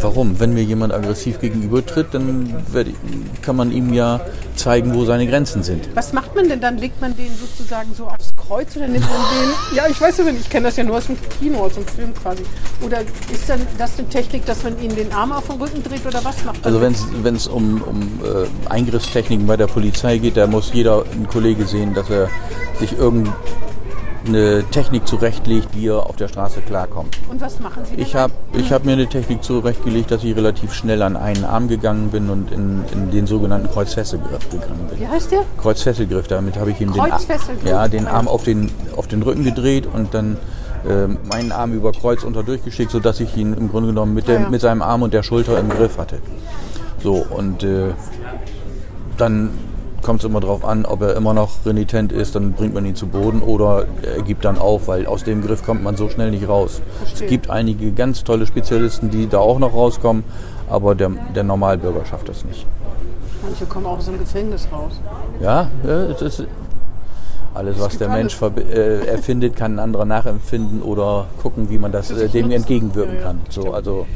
Warum? Wenn mir jemand aggressiv gegenübertritt, dann kann man ihm ja zeigen, wo seine Grenzen sind. Was macht man denn dann? Legt man den sozusagen so aufs Kreuz oder nimmt man den? Ja, ich weiß ja nicht, ich kenne das ja nur aus dem Kino, aus dem Film quasi. Oder ist dann das eine Technik, dass man ihnen den Arm auf den Rücken dreht oder was macht man? Also wenn es um, um äh, Eingriffstechniken bei der Polizei geht, da muss jeder ein Kollege sehen, dass er sich irgendeine Technik zurechtlegt, wie er auf der Straße klarkommt. und was machen Sie? Ich habe ich hab mir eine Technik zurechtgelegt, dass ich relativ schnell an einen Arm gegangen bin und in, in den sogenannten Kreuzfesselgriff gegangen bin. Wie heißt der? Kreuzfesselgriff, damit habe ich ihm den, Ar- Kreuzfesselgriff? ja, den Arm auf den, auf den Rücken gedreht und dann ähm, meinen Arm über Kreuz unter durchgeschickt, sodass ich ihn im Grunde genommen mit, dem, ja. mit seinem Arm und der Schulter im Griff hatte. So, und äh, dann kommt es immer darauf an, ob er immer noch renitent ist, dann bringt man ihn zu Boden oder er gibt dann auf, weil aus dem Griff kommt man so schnell nicht raus. Verstehe. Es gibt einige ganz tolle Spezialisten, die da auch noch rauskommen, aber der, der Normalbürger schafft das nicht. Manche kommen auch aus dem Gefängnis raus. Ja, es ist, Alles, was der Mensch alles. verbi- äh, erfindet, kann ein anderer nachempfinden oder gucken, wie man das äh, dem entgegenwirken kann. So, also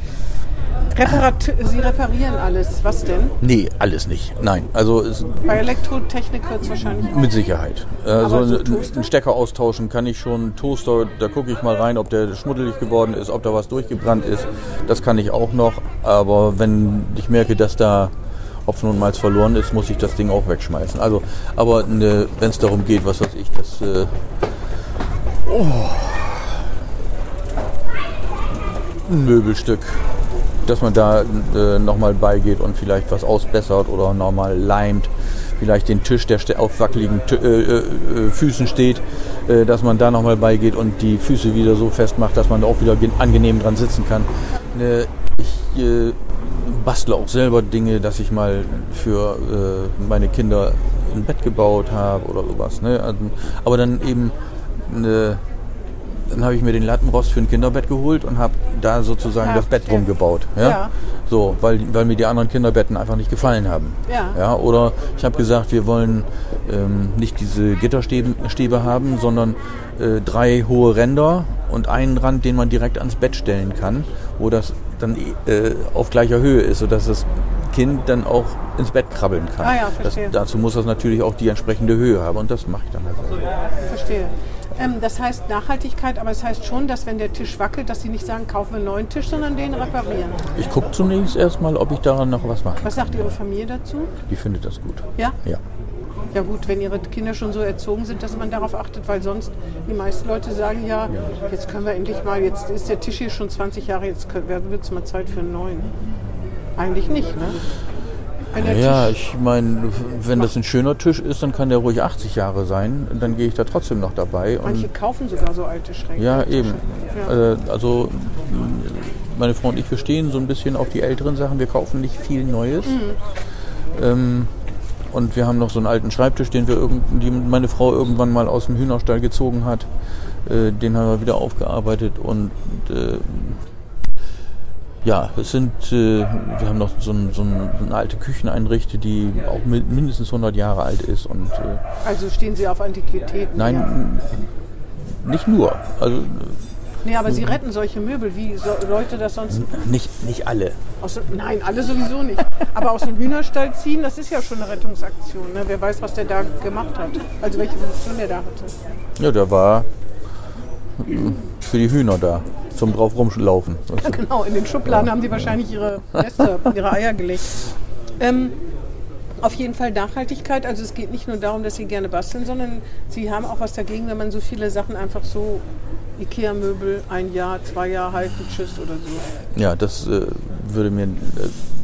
Reparat Sie reparieren alles. Was denn? nee, alles nicht. Nein, also Bei Elektrotechnik wird es wahrscheinlich mit Sicherheit. Also so einen Stecker austauschen kann ich schon. Toaster, da gucke ich mal rein, ob der schmuddelig geworden ist, ob da was durchgebrannt ist. Das kann ich auch noch. Aber wenn ich merke, dass da Hopfen und Malz verloren ist, muss ich das Ding auch wegschmeißen. Also, aber ne, wenn es darum geht, was weiß ich, das äh, oh, ein Möbelstück, dass man da äh, nochmal beigeht und vielleicht was ausbessert oder nochmal leimt. Vielleicht den Tisch, der auf wackeligen Tü- äh, äh, äh, Füßen steht, äh, dass man da nochmal beigeht und die Füße wieder so festmacht, dass man da auch wieder gen- angenehm dran sitzen kann. Ne, ich äh, bastle auch selber Dinge, dass ich mal für äh, meine Kinder ein Bett gebaut habe oder sowas. Ne? Also, aber dann eben ne, dann habe ich mir den Lattenrost für ein Kinderbett geholt und habe da sozusagen Ja, das Bett drum gebaut. Ja? Ja. So, weil, weil mir die anderen Kinderbetten einfach nicht gefallen haben. Ja. Ja, oder ich habe gesagt, wir wollen ähm, nicht diese Gitterstäbe Stäbe haben, sondern äh, drei hohe Ränder und einen Rand, den man direkt ans Bett stellen kann, wo das dann äh, auf gleicher Höhe ist, sodass das Kind dann auch ins Bett krabbeln kann. Ah ja, das, verstehe. dazu muss das natürlich auch die entsprechende Höhe haben und das mache ich dann halt. Verstehe. Ähm, das heißt Nachhaltigkeit, aber es heißt schon, dass wenn der Tisch wackelt, dass Sie nicht sagen, kaufen wir einen neuen Tisch, sondern den reparieren. Ich gucke zunächst erstmal, ob ich daran noch was mache. Was sagt Ihre Familie dazu? Die findet das gut. Ja? Ja. Ja gut, wenn Ihre Kinder schon so erzogen sind, dass man darauf achtet, weil sonst die meisten Leute sagen ja, jetzt können wir endlich mal, jetzt ist der Tisch hier schon 20 Jahre, jetzt wird es mal Zeit für einen neuen. Eigentlich nicht, ne? Wenn Ja, Tisch, ich meine, wenn das ein schöner Tisch ist, dann kann der ruhig 80 Jahre sein. Dann gehe ich da trotzdem noch dabei. manche kaufen sogar so alte Schränke. ja, eben. Ja. Äh, Also meine Frau und ich, wir stehen so ein bisschen auf die älteren Sachen. Wir kaufen nicht viel Neues. Ähm, und wir haben noch so einen alten Schreibtisch, den wir irgend, die meine Frau irgendwann mal aus dem Hühnerstall gezogen hat. Äh, den haben wir wieder aufgearbeitet und äh, ja, es sind, äh, wir haben noch so, ein, so, ein, so eine alte Kücheneinrichte, die auch mi- mindestens 100 Jahre alt ist und äh, Also stehen Sie auf Antiquitäten. nein, Ja. nicht nur, also Nee, aber Sie retten solche Möbel, wie so Leute das sonst. nicht, nicht alle. Aus, nein, alle sowieso nicht. Aber aus dem Hühnerstall ziehen, das ist ja schon eine Rettungsaktion. Ne? Wer weiß, was der da gemacht hat. Also welche Funktion der da hatte. Ja, der war für die Hühner da, zum drauf rumlaufen. [laughs] Ja, genau, in den Schubladen haben die wahrscheinlich ihre Nester, [laughs] ihre Eier gelegt. Ähm, auf jeden Fall Nachhaltigkeit. Also es geht nicht nur darum, dass sie gerne basteln, sondern sie haben auch was dagegen, wenn man so viele Sachen einfach so Ikea-Möbel ein Jahr, zwei Jahre halten, tschüss oder so. Ja, das äh, würde mir, äh,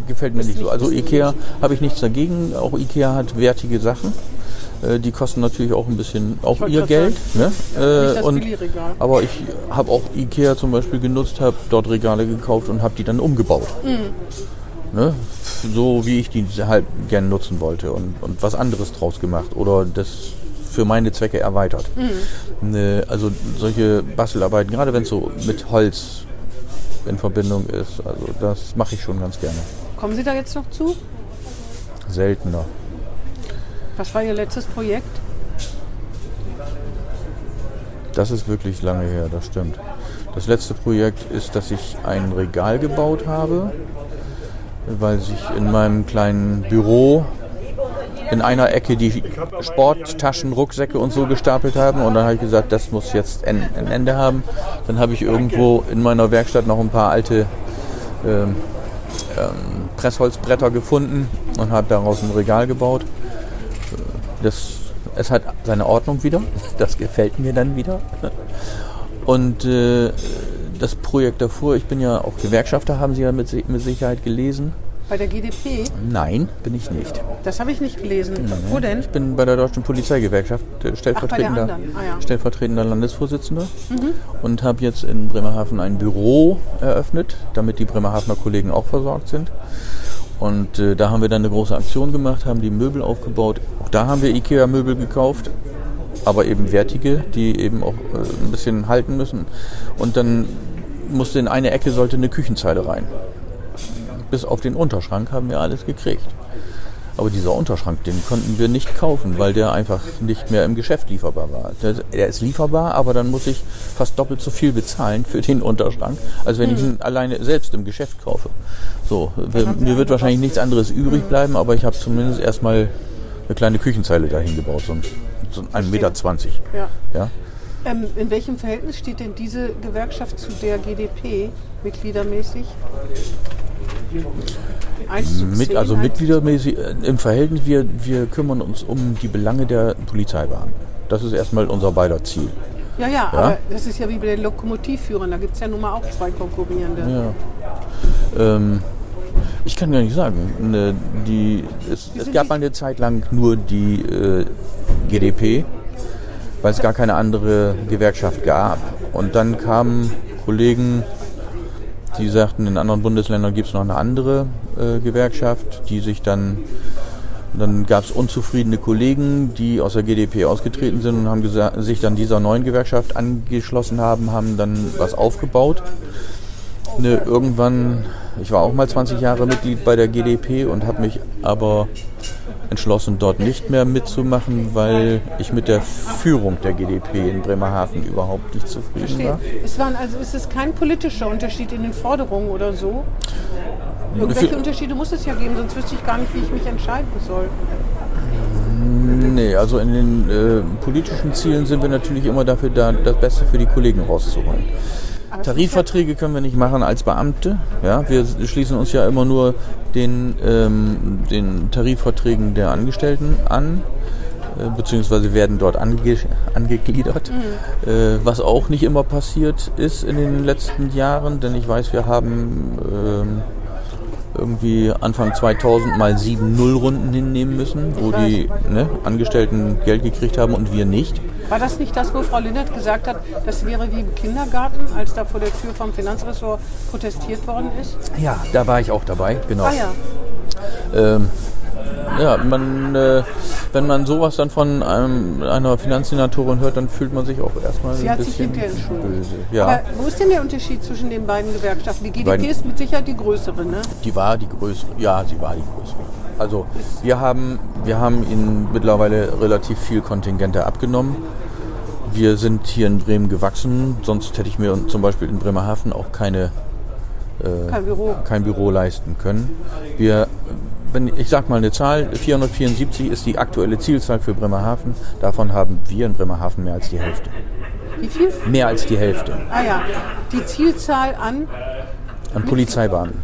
gefällt mir Ist nicht so. nicht- Also nicht Ikea habe ich nichts dagegen. Auch Ikea hat wertige Sachen. Äh, die kosten natürlich auch ein bisschen, auch ihr Geld. Ne? Nicht Äh, und, aber ich habe auch Ikea zum Beispiel genutzt, habe dort Regale gekauft und habe die dann umgebaut. Ne? So wie ich die halt gern nutzen wollte und, und was anderes draus gemacht oder das für meine Zwecke erweitert. Ne, also solche Bastelarbeiten, gerade wenn es so mit Holz in Verbindung ist, also das mache ich schon ganz gerne. Kommen Sie da jetzt noch zu? Seltener. Was war Ihr letztes Projekt? Das ist wirklich lange her, das stimmt. Das letzte Projekt ist, dass ich ein Regal gebaut habe, weil sich in meinem kleinen Büro in einer Ecke die Sporttaschen, Rucksäcke und so gestapelt haben. Und dann habe ich gesagt, das muss jetzt ein Ende haben. Dann habe ich irgendwo in meiner Werkstatt noch ein paar alte ähm, ähm, Pressholzbretter gefunden und habe daraus ein Regal gebaut. Das, es hat seine Ordnung wieder. Das gefällt mir dann wieder. Und äh, das Projekt davor, ich bin ja auch Gewerkschafter, haben Sie ja mit, mit Sicherheit gelesen. Bei der GdP? Nein, bin ich nicht. Das habe ich nicht gelesen. Wo denn? Ich bin bei der Deutschen Polizeigewerkschaft äh, stellvertretender, anderen. Ah, ja. stellvertretender Landesvorsitzender und habe jetzt in Bremerhaven ein Büro eröffnet, damit die Bremerhavener Kollegen auch versorgt sind. Und äh, da haben wir dann eine große Aktion gemacht, haben die Möbel aufgebaut. Auch da haben wir IKEA-Möbel gekauft, aber eben wertige, die eben auch äh, ein bisschen halten müssen. Und dann musste in eine Ecke sollte eine Küchenzeile rein. Bis auf den Unterschrank haben wir alles gekriegt. Aber dieser Unterschrank, den konnten wir nicht kaufen, weil der einfach nicht mehr im Geschäft lieferbar war. Der, ist lieferbar, aber dann muss ich fast doppelt so viel bezahlen für den Unterschrank, als wenn ich ihn alleine selbst im Geschäft kaufe. So, mir wird wahrscheinlich nichts anderes übrig bleiben, aber ich habe zumindest erstmal eine kleine Küchenzeile dahin gebaut, so, ein- so ein 1,20 Meter. Ja. Ja? Ähm, in welchem Verhältnis steht denn diese Gewerkschaft zu der GdP mitgliedermäßig? Mit, also mitgliedermäßig äh, im Verhältnis, wir, wir kümmern uns um die Belange der Polizeibeamten. Das ist erstmal unser beider Ziel. Ja, ja, Ja? aber das ist ja wie bei den Lokomotivführern, da gibt es ja nun mal auch zwei konkurrierende. Ja. Ähm, ich kann gar nicht sagen. Ne, die, es, es gab mal eine Zeit lang nur die äh, GdP, weil es gar keine andere Gewerkschaft gab. Und dann kamen Kollegen, die sagten, in anderen Bundesländern gibt es noch eine andere äh, Gewerkschaft, die sich dann dann gab es unzufriedene Kollegen, die aus der GdP ausgetreten sind und haben sich dann dieser neuen Gewerkschaft angeschlossen haben, haben dann was aufgebaut. Ne, irgendwann, ich war auch mal 20 Jahre Mitglied bei der GdP und habe mich aber entschlossen, dort nicht mehr mitzumachen, weil ich mit der Führung der GdP in Bremerhaven überhaupt nicht zufrieden Verstehe. war. Es waren also ist es kein politischer Unterschied in den Forderungen oder so? Irgendwelche Unterschiede muss es ja geben, sonst wüsste ich gar nicht, wie ich mich entscheiden soll. Nee, also in den äh, politischen Zielen sind wir natürlich immer dafür da, das Beste für die Kollegen rauszuholen. Tarifverträge können wir nicht machen als Beamte. Ja, wir schließen uns ja immer nur den, ähm, den Tarifverträgen der Angestellten an, äh, beziehungsweise werden dort ange angegliedert. Äh, was auch nicht immer passiert ist in den letzten Jahren, denn ich weiß, wir haben ähm, irgendwie Anfang 2000 mal sieben Nullrunden hinnehmen müssen, wo die ne, Angestellten Geld gekriegt haben und wir nicht. War das nicht das, wo Frau Lindert gesagt hat, das wäre wie im Kindergarten, als da vor der Tür vom Finanzressort protestiert worden ist? Ja, da war ich auch dabei, genau. Ah ja. Ähm, ja, man, äh, wenn man sowas dann von einem, einer Finanzsenatorin hört, dann fühlt man sich auch erstmal Sie ein hat sich bisschen hinterher entschuldigt. böse. Ja, Aber wo ist denn der Unterschied zwischen den beiden Gewerkschaften? Die GdP Beiden- ist mit Sicherheit die größere, ne? die war die größere. Ja, sie war die größere. Also wir haben, wir haben ihnen mittlerweile relativ viel Kontingente abgenommen. Wir sind hier in Bremen gewachsen, sonst hätte ich mir zum Beispiel in Bremerhaven auch keine Kein Büro. kein Büro leisten können. Wir, wenn, ich sag mal eine Zahl, 474 ist die aktuelle Zielzahl für Bremerhaven. Davon haben wir in Bremerhaven mehr als die Hälfte. Wie viel? Mehr als die Hälfte Ah ja. Die Zielzahl an an Polizeibeamten.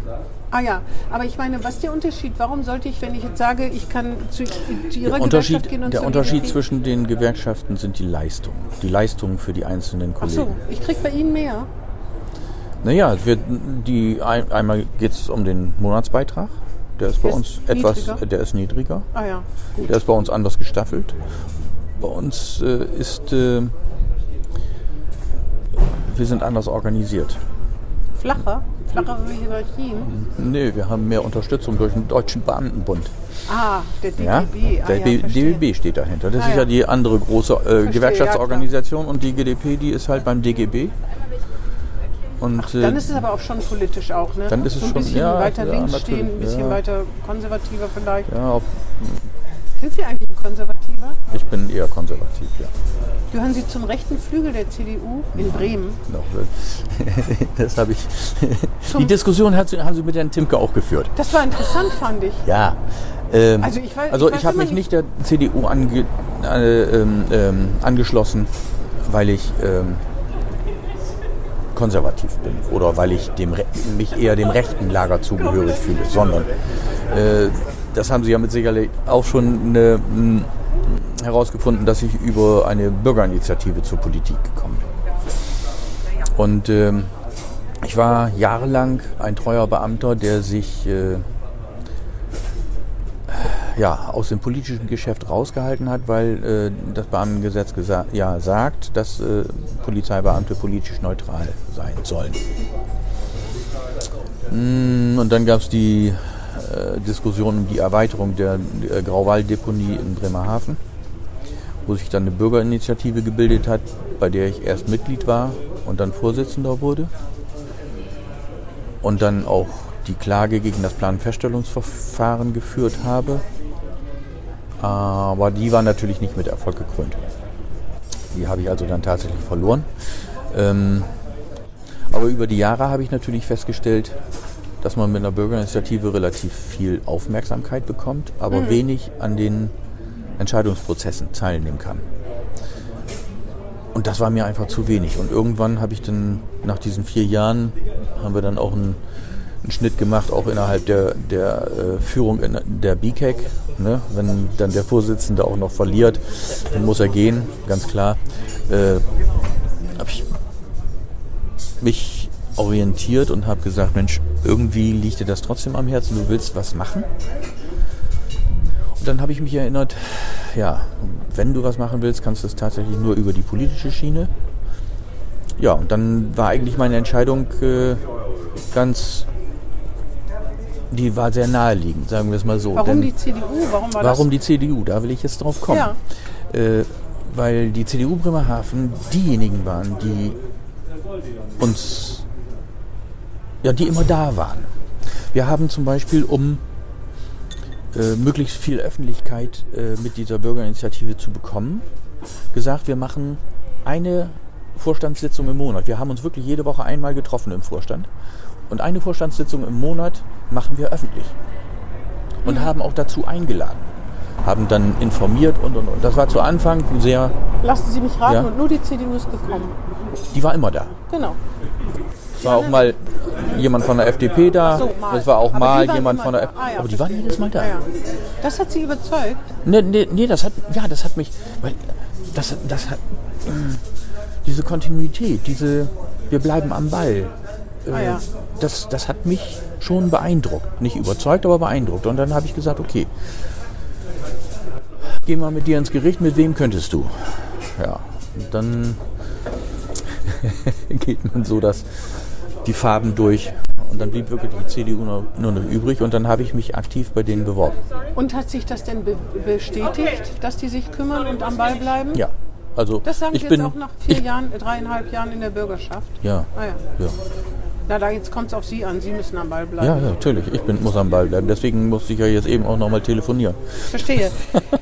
Ah ja, aber ich meine, was ist der Unterschied? Warum sollte ich, wenn ich jetzt sage, ich kann zu, zu Ihrer Gewerkschaft gehen und der zur Unterschied zwischen den Gewerkschaften sind die Leistungen. Die Leistungen für die einzelnen Ach Kollegen. so, ich krieg bei Ihnen mehr. Naja, wir, die, ein, einmal geht es um den Monatsbeitrag. Der ist bei Ist uns etwas, niedriger? der ist niedriger. Ah ja, gut. Der ist bei uns anders gestaffelt. Bei uns äh, ist, äh, wir sind anders organisiert. Flacher? Flachere Hierarchien? Nee, wir haben mehr Unterstützung durch den Deutschen Beamtenbund. Ah, der DGB. Ja? Ah, Der ja, B- verstehe. DBB steht dahinter. Das Ah, ist ja ja. die andere große äh, ja, Gewerkschaftsorganisation und die GdP, die ist halt beim DGB. Und äh, Dann ist es aber auch schon politisch auch, ne? Dann ist es so ein schon- bisschen ja, weiter ja, links stehen, ein bisschen ja. weiter konservativer vielleicht. ja, auf, Sind Sie eigentlich ein Konservativer? ich bin eher konservativ, ja. Gehören Sie zum rechten Flügel der CDU in Bremen? Noch, [laughs] das habe ich. Die Zum- Diskussion hat, haben Sie mit Herrn Timke auch geführt. Das war interessant, fand ich. Ja. Ähm, Also ich weiß- also ich ich, habe mich nicht- der CDU ange, äh, ähm, ähm, angeschlossen, weil ich ähm, konservativ bin oder weil ich dem, mich eher dem rechten Lager zugehörig fühle, sondern äh, das haben Sie ja mit Sicherheit auch schon eine, mh, herausgefunden, dass ich über eine Bürgerinitiative zur Politik gekommen bin. Und ähm, ich war jahrelang ein treuer Beamter, der sich äh, ja, aus dem politischen Geschäft rausgehalten hat, weil äh, das Beamtengesetz ja sagt, dass äh, Polizeibeamte politisch neutral sein sollen. Mm, Und dann gab es die äh, Diskussion um die Erweiterung der Grauwalddeponie in Bremerhaven, wo sich dann eine Bürgerinitiative gebildet hat, bei der ich erst Mitglied war und dann Vorsitzender wurde. Und dann auch die Klage gegen das Planfeststellungsverfahren geführt habe. aber die war natürlich nicht mit Erfolg gekrönt. Die habe ich also dann tatsächlich verloren. Ähm, aber über die Jahre habe ich natürlich festgestellt, dass man mit einer Bürgerinitiative relativ viel Aufmerksamkeit bekommt, aber mhm. wenig an den Entscheidungsprozessen teilnehmen kann. Und das war mir einfach zu wenig. Und irgendwann habe ich dann, nach diesen vier Jahren, haben wir dann auch einen, einen Schnitt gemacht, auch innerhalb der, der äh, Führung in der BCAC. Ne? Wenn dann der Vorsitzende auch noch verliert, dann muss er gehen, ganz klar. Äh, habe ich mich orientiert und habe gesagt, Mensch, irgendwie liegt dir das trotzdem am Herzen, du willst was machen. Und dann habe ich mich erinnert, ja, wenn du was machen willst, kannst du es tatsächlich nur über die politische Schiene. Ja, und dann war eigentlich meine Entscheidung äh, ganz, die war sehr naheliegend, sagen wir es mal so. Warum Denn, die CDU? Warum, war warum das? die CDU? Da will ich jetzt drauf kommen. Ja. Äh, weil die CDU Bremerhaven diejenigen waren, die uns, ja, die immer da waren. Wir haben zum Beispiel, um äh, möglichst viel Öffentlichkeit äh, mit dieser Bürgerinitiative zu bekommen, gesagt, wir machen eine Vorstandssitzung im Monat. Wir haben uns wirklich jede Woche einmal getroffen im Vorstand. Und eine Vorstandssitzung im Monat machen wir öffentlich. Und mhm. haben auch dazu eingeladen. Haben dann informiert und und und. Das war zu Anfang sehr. Lassen Sie mich raten, ja? und nur die CDU ist gekommen. Die war immer da. Genau. Es war auch mal jemand von der FDP da. So, es war auch aber mal jemand von der FDP. Ah, ja, aber die waren jedes Mal da. Ah, ja. Das hat Sie überzeugt? Nee, nee, nee, das hat, ja, das hat mich, weil das, das hat, diese Kontinuität, diese, wir bleiben am Ball. Äh, ah, ja. das, das hat mich schon beeindruckt. Nicht überzeugt, aber beeindruckt. Und dann habe ich gesagt, okay, geh mal mit dir ins Gericht, mit wem könntest du? Ja, und dann [laughs] geht man so das die Farben durch. Und dann blieb wirklich die CDU nur, nur noch übrig und dann habe ich mich aktiv bei denen beworben. Und hat sich das denn be bestätigt, dass die sich kümmern und am Ball bleiben? Ja. Also das sagen ich Sie bin, jetzt auch nach vier Jahren, dreieinhalb Jahren in der Bürgerschaft? Ja. Ah, ja. ja. Na, da jetzt kommt es auf Sie an. Sie müssen am Ball bleiben. Ja, ja, natürlich. Ich bin, muss am Ball bleiben. Deswegen musste ich ja jetzt eben auch nochmal telefonieren. Verstehe.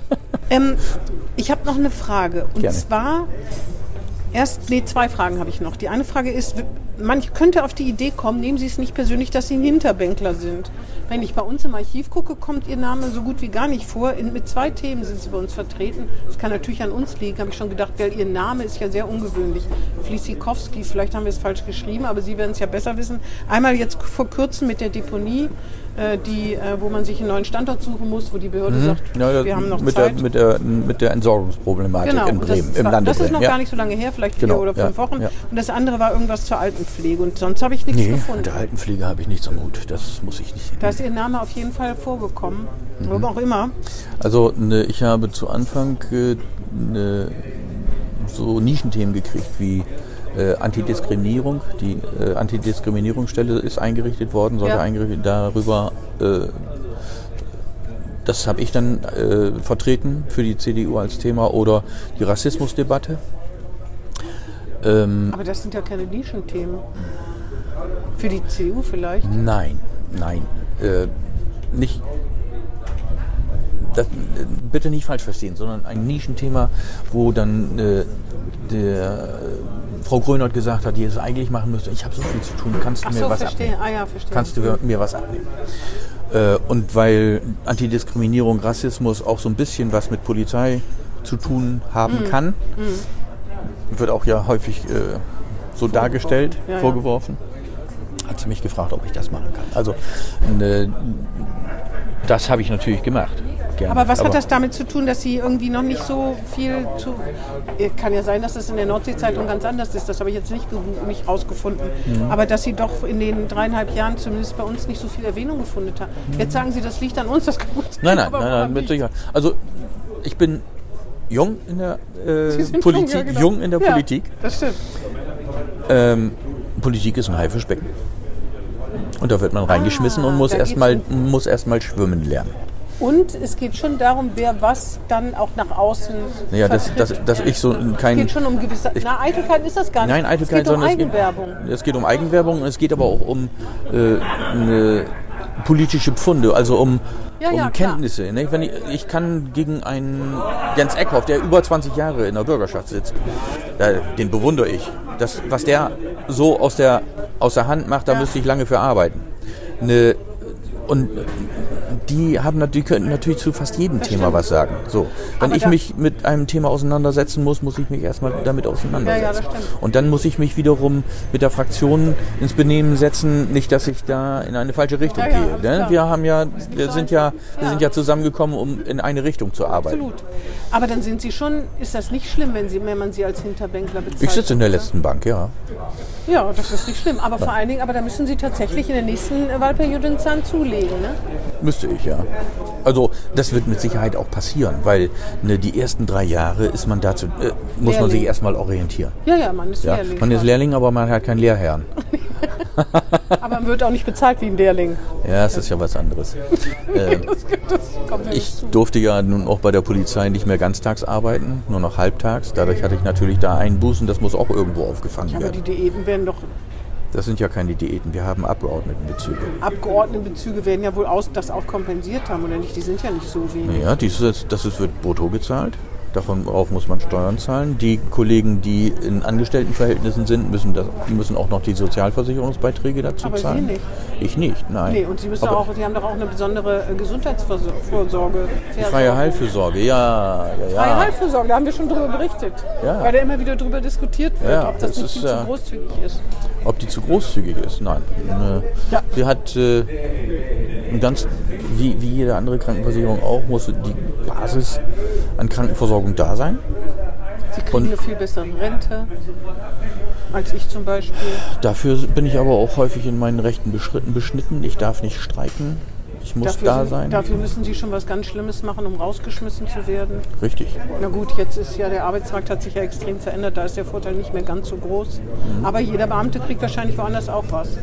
[laughs] ähm, ich habe noch eine Frage. Und Gerne. zwar, erst, nee, zwei Fragen habe ich noch. Die eine Frage ist, man könnte auf die Idee kommen, nehmen Sie es nicht persönlich, dass Sie ein Hinterbänkler sind. Wenn ich bei uns im Archiv gucke, kommt Ihr Name so gut wie gar nicht vor. In, mit zwei Themen sind Sie bei uns vertreten. Das kann natürlich an uns liegen, habe ich schon gedacht, weil Ihr Name ist ja sehr ungewöhnlich. Flisikowski, vielleicht haben wir es falsch geschrieben, aber Sie werden es ja besser wissen. Einmal jetzt vor kurzem mit der Deponie die, äh, wo man sich einen neuen Standort suchen muss, wo die Behörde mhm. sagt, ja, wir haben noch mit Zeit. Der, mit, der, mit der Entsorgungsproblematik genau, in Bremen, im Lande Das ist noch ja. gar nicht so lange her, vielleicht vier genau, oder fünf ja, Wochen. Und das andere war irgendwas zur Altenpflege. Und sonst habe ich nichts nee, gefunden. Mit der Altenpflege habe ich nichts am Hut. Das muss ich nicht. Da ist Ihr Name auf jeden Fall vorgekommen. Mhm. Warum auch immer. Also ne, ich habe zu Anfang äh, ne, so Nischenthemen gekriegt wie äh, Antidiskriminierung. Die äh, Antidiskriminierungsstelle ist eingerichtet worden, sollte ja. eingerichtet darüber. Äh, das habe ich dann äh, vertreten für die CDU als Thema oder die Rassismusdebatte. Ähm, Aber das sind ja keine Nischenthemen. Für die CDU vielleicht? Nein, nein. Äh, nicht das, bitte nicht falsch verstehen, sondern ein Nischenthema, wo dann äh, der Frau Grönert gesagt hat, die es eigentlich machen müsste. Ich habe so viel zu tun, kannst du Ach mir so, was verstehe. abnehmen? Ah, ja, verstehe. Kannst du mir was abnehmen? Äh, und weil Antidiskriminierung, Rassismus auch so ein bisschen was mit Polizei zu tun haben mhm. kann, mhm. wird auch ja häufig äh, so dargestellt, ja, vorgeworfen. Ja. Hat sie mich gefragt, ob ich das machen kann. Also ne, das habe ich natürlich gemacht gerne. Aber was Aber hat das damit zu tun, dass Sie irgendwie noch nicht so viel zu. Kann ja sein, dass das in der Nordsee-Zeitung ganz anders ist, das habe ich jetzt nicht, nicht rausgefunden. Mhm. Aber dass Sie doch in den dreieinhalb Jahren zumindest bei uns nicht so viel Erwähnung gefunden haben. Mhm. Jetzt sagen Sie, das liegt an uns, das kann gut sein. Nein, nein, nein, nein mit Sicherheit. Also ich bin jung in der äh, [laughs] Politik. Jung, ja, genau. jung in der ja, Politik. Das stimmt. Ähm, Politik ist ein Haifischbecken. Und da wird man reingeschmissen ah, und muss erstmal erst schwimmen lernen. Und es geht schon darum, wer was dann auch nach außen. Ja, dass, dass, dass ich so kein. Es geht schon um gewisse. Ich, na, Eitelkeit ist das gar nicht. Nein, Eitelkeit, es geht um Eigenwerbung. Es geht, es geht um Eigenwerbung und es geht aber auch um äh, eine politische Pfunde, also um, Ja, um ja. Kenntnisse. Ne? Wenn ich, ich kann gegen einen Jens Eckhoff, der über 20 Jahre in der Bürgerschaft sitzt, da, den bewundere ich. Das, was der so aus der, aus der Hand macht, da müsste ich lange für arbeiten. Ne, und die haben natürlich, können natürlich zu fast jedem Thema stimmt. was sagen. So, wenn Aber ich mich mit einem Thema auseinandersetzen muss, muss ich mich erstmal damit auseinandersetzen. Ja, ja, das. Und dann muss ich mich wiederum mit der Fraktion ins Benehmen setzen, nicht, dass ich da in eine falsche Richtung Ja, gehe. alles Ne? Wir haben ja, wir sind ja, wir sind ja zusammengekommen, um in eine Richtung zu arbeiten. Absolut. Aber dann sind Sie schon, ist das nicht schlimm, wenn, Sie, wenn man Sie als Hinterbänkler bezeichnet? Ich sitze in der letzten Bank, ja. Ja, das ist nicht schlimm. Aber vor allen Dingen, aber da müssen Sie tatsächlich in der nächsten Wahlperiode einen Zahn zulegen. Ne? Müsste ich, ja. Also das wird mit Sicherheit auch passieren, weil ne, die ersten drei Jahre ist man dazu, äh, muss man sich Lehrling. erstmal orientieren. Ja, ja, man ist Ja, Lehrling. man ist. Lehrling, aber man hat keinen Lehrherrn. [laughs] aber man wird auch nicht bezahlt wie ein Lehrling. Ja, das ist ja was anderes. [laughs] äh, ich durfte ja nun auch bei der Polizei nicht mehr ganztags arbeiten, nur noch halbtags. Dadurch hatte ich natürlich da Einbußen, das muss auch irgendwo aufgefangen Aber die werden. Diäten werden doch, Das sind ja keine Diäten, wir haben Abgeordnetenbezüge. Abgeordnetenbezüge werden ja wohl aus, das auch kompensiert haben, oder nicht? Die sind ja nicht so wenig. Ja, dieses, das ist, wird brutto gezahlt. Davon auf muss man Steuern zahlen. Die Kollegen, die in Angestelltenverhältnissen sind, müssen, das, die müssen auch noch die Sozialversicherungsbeiträge dazu Aber Sie zahlen. nicht. Ich nicht, nein. Nee, und Sie müssen Aber auch, Sie haben doch auch eine besondere äh, Gesundheitsvorsorge. Freie Heilfürsorge, ja, ja, ja. Freie Heilfürsorge, da haben wir schon drüber berichtet. Ja. Weil da immer wieder drüber diskutiert wird, Ja, ob das, das nicht ist, viel zu äh, großzügig ist. Ob die zu großzügig ist? Nein. Ne. Ja. Sie hat äh, ganz, wie, wie jede andere Krankenversicherung auch, muss die Basis an Krankenversorgung da sein. Sie kriegen und- eine viel bessere Rente als ich zum Beispiel. Dafür bin ich aber auch häufig in meinen Rechten beschritten, beschnitten. Ich darf nicht streiken. Ich muss Dafür, da sein. dafür müssen Sie schon was ganz Schlimmes machen, um rausgeschmissen zu werden. Richtig. Na gut, jetzt ist ja der Arbeitsmarkt hat sich ja extrem verändert, da ist der Vorteil nicht mehr ganz so groß. Mhm. Aber jeder Beamte kriegt wahrscheinlich woanders auch was. äh,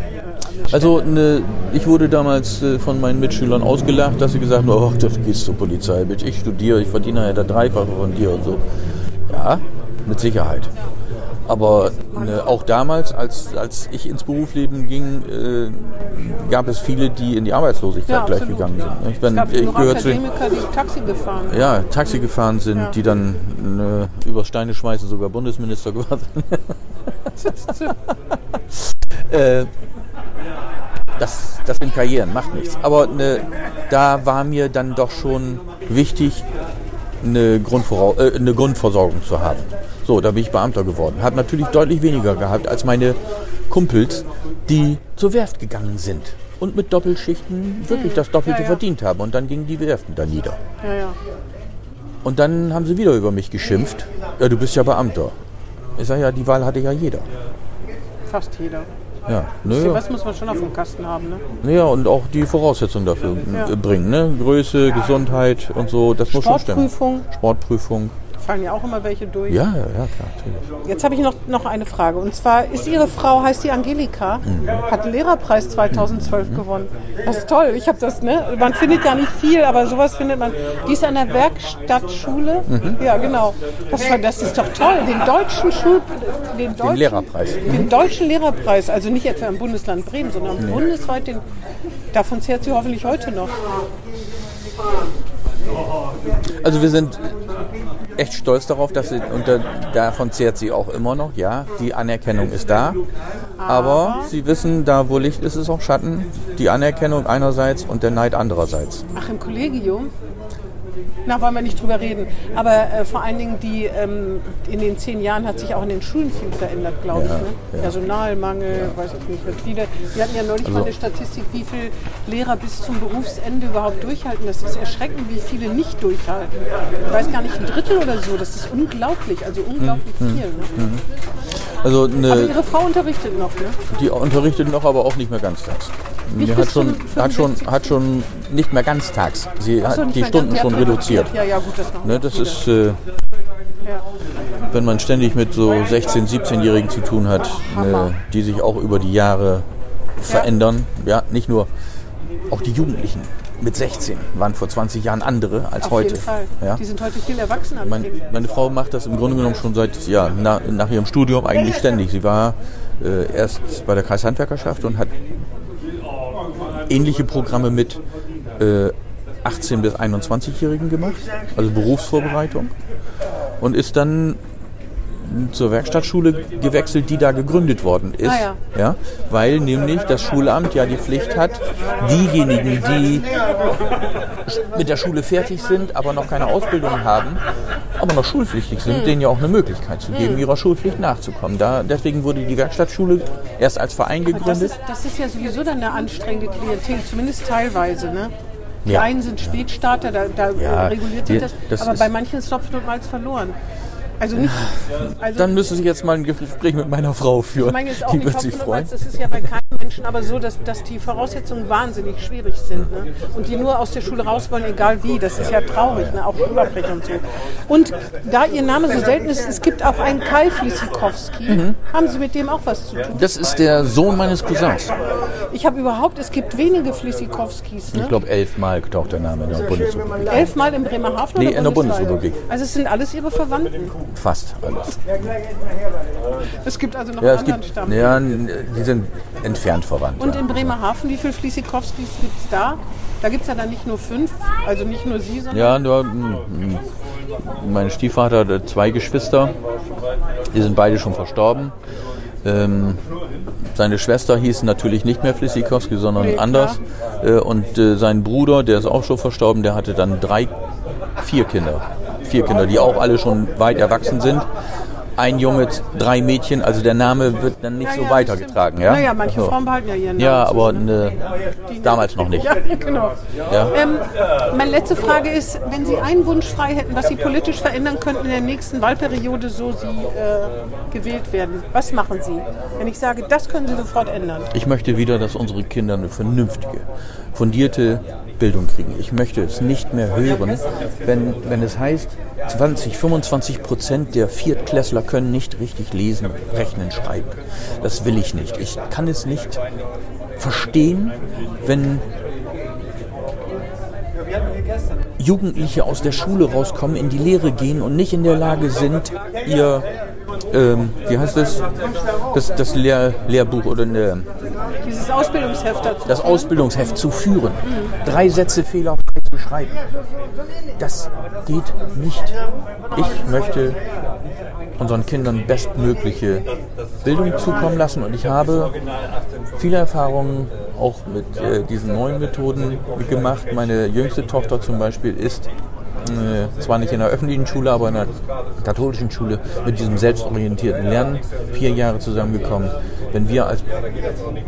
Also ne, ich wurde damals äh, von meinen Mitschülern ausgelacht, dass sie gesagt haben, oh, das gehst zur Polizei, Bitch, ich studiere, ich verdiene ja der Dreifache von dir und so. Ja, mit Sicherheit. Aber ne, auch damals, als, als ich ins Berufsleben ging, äh, gab es viele, die in die Arbeitslosigkeit ja, gleich absolut, gegangen ja. sind. Ich, bin, ich gehöre zu den, die Taxi gefahren haben. ja, Taxi gefahren sind, Ja. die dann ne, über Steine schmeißen sogar Bundesminister geworden sind. [laughs] äh, das, das sind Karrieren, macht nichts. Aber ne, da war mir dann doch schon wichtig, eine, Grundvorau äh, eine Grundversorgung zu haben. So, da bin ich Beamter geworden. Habe natürlich deutlich weniger gehabt als meine Kumpels, die zur Werft gegangen sind und mit Doppelschichten wirklich das Doppelte Ja, ja. verdient haben. Und dann gingen die Werften da nieder. Ja, ja. Und dann haben sie wieder über mich geschimpft. Ja, du bist ja Beamter. Ich sage ja, die Wahl hatte ja jeder. Fast jeder. Ja, ne, Was muss man schon auf dem Kasten haben, ne? ja, und auch die Voraussetzungen dafür Ja. äh, bringen. Ne? Größe, Gesundheit und so, das muss schon stimmen. Sportprüfung, Sportprüfung. Fallen ja auch immer welche durch. Ja, ja, ja, klar, natürlich. Jetzt habe ich noch, noch eine Frage. Und zwar ist Ihre Frau, heißt die Angelika, hat den Lehrerpreis 2012 gewonnen. Das ist toll. Ich habe das, ne? Man findet ja nicht viel, aber sowas findet man. Die ist an der Werkstattschule. Ja, genau. Das, war, das ist doch toll. Den deutschen Schul... Den, deutschen, Lehrerpreis. Den deutschen Lehrerpreis. Also nicht etwa im Bundesland Bremen, sondern bundesweit. Den, davon zehrt sie hoffentlich heute noch. Also wir sind echt stolz darauf, dass sie, und da, davon zehrt sie auch immer noch, ja, die Anerkennung ist da. Aber sie wissen, da wo Licht ist, ist auch Schatten. Die Anerkennung einerseits und der Neid andererseits. Ach, im Kollegium? Na, wollen wir nicht drüber reden. Aber äh, vor allen Dingen, die, ähm, in den zehn Jahren hat sich auch in den Schulen viel verändert, glaube ich. Ja, Ne? ja. Personalmangel, weiß ich nicht, wird viele. Wir hatten ja neulich Also mal eine Statistik, wie viele Lehrer bis zum Berufsende überhaupt durchhalten. Das ist erschreckend, wie viele nicht durchhalten. Ich weiß gar nicht, ein Drittel oder so. Das ist unglaublich, also unglaublich Hm, viel. Ne? Also Aber eine, Ihre Frau unterrichtet noch, ne? die unterrichtet noch, aber auch nicht mehr ganztags. Nicht hat schon, hat, schon, 65. hat schon nicht mehr ganztags. Sie Ach so, hat die Stunden ganz- schon ja, ja, reduziert. Ja, ja, gut, das noch. Ne, das ist, äh, ja. wenn man ständig mit so 16-, 17-Jährigen zu tun hat, ne, die sich auch über die Jahre verändern. Ja, nicht nur, auch die Jugendlichen mit 16 waren vor 20 Jahren andere als Auf heute. jeden Fall. Ja? Die sind heute viel erwachsener. Mein, meine Frau macht das im Grunde genommen schon seit, ja, na, nach ihrem Studium eigentlich ständig. Sie war äh, erst bei der Kreishandwerkerschaft und hat ähnliche Programme mit äh, 18 bis 21-Jährigen gemacht, also Berufsvorbereitung. Und ist dann zur Werkstattschule gewechselt, die da gegründet worden ist. Ah, ja. weil nämlich das Schulamt ja die Pflicht hat, diejenigen, die mit der Schule fertig sind, aber noch keine Ausbildung haben, aber noch schulpflichtig sind, denen ja auch eine Möglichkeit zu geben, ihrer Schulpflicht nachzukommen. Da, deswegen wurde die Werkstattschule erst als Verein Das gegründet. ist, das ist ja sowieso dann eine anstrengende Klientel, zumindest teilweise. Ne? Die Ja. einen sind Spätstarter, da, da Ja, reguliert sich das, das aber bei manchen ist Tropfen und Malz verloren. Also nicht. Also Dann müsste ich jetzt mal ein Gespräch mit meiner Frau führen. ich meine jetzt auch die nicht wird sich Tropfen und freuen. Malz, das ist ja bei keinem Menschen aber so, dass, dass die Voraussetzungen wahnsinnig schwierig sind. Ne? Und die nur aus der Schule raus wollen, egal wie. Das ist ja traurig, ne? auch Überbrech und so. Und da Ihr Name so selten ist, es gibt auch einen Kai Flissikowski. Mhm. Haben Sie mit dem auch was zu tun? Das ist der Sohn meines Cousins. Ich habe überhaupt, es gibt wenige Flissikowskis. Ne? Ich glaube, elfmal taucht der Name in der Bundesrepublik. Elfmal in Bremerhaven? Nee, oder in der? Bundesrepublik. Also es sind alles Ihre Verwandten. Fast alles. Es gibt also noch Ja, es anderen gibt, Stamm. ja, die sind entfernt verwandt. Und ja. in Bremerhaven, wie viele Flissikowskis gibt es da? Da gibt es ja dann nicht nur fünf, also nicht nur Sie, sondern Ja, nur mm, mm, mein Stiefvater hat zwei Geschwister. Die sind beide schon verstorben. Ähm, seine Schwester hieß natürlich nicht mehr Flissikowski, sondern anders. Äh, und äh, sein Bruder, der ist auch schon verstorben, der hatte dann drei, vier Kinder. Vier Kinder, die auch alle schon weit erwachsen sind. Ein Junge, drei Mädchen, also der Name wird dann nicht Ja, so ja, weitergetragen. Ja, Naja, manche. Frauen behalten ja ihren Namen. Ja, aber ne, damals noch nicht. [laughs] Ja, genau. Ähm, meine letzte Frage ist, wenn Sie einen Wunsch frei hätten, was Sie politisch verändern könnten in der nächsten Wahlperiode, so Sie äh, gewählt werden, was machen Sie? Wenn ich sage, das können Sie sofort ändern. Ich möchte wieder, dass unsere Kinder eine vernünftige, fundierte Bildung kriegen. Ich möchte es nicht mehr hören, wenn, wenn es heißt, 20, 25 Prozent der Viertklässler können nicht richtig lesen, rechnen, schreiben. Das will ich nicht. Ich kann es nicht verstehen, wenn Jugendliche aus der Schule rauskommen, in die Lehre gehen und nicht in der Lage sind, ihr, ähm, wie heißt das, das, das Lehr Lehrbuch oder eine, Dieses Ausbildungsheft dazu. das Ausbildungsheft zu führen. Drei Sätze fehlerfrei zu schreiben. Das geht nicht. Ich möchte unseren Kindern bestmögliche Bildung zukommen lassen und ich habe viele Erfahrungen auch mit äh, diesen neuen Methoden gemacht. Meine jüngste Tochter zum Beispiel ist zwar nicht in der öffentlichen Schule, aber in der katholischen Schule mit diesem selbstorientierten Lernen vier Jahre zusammengekommen. Wenn wir als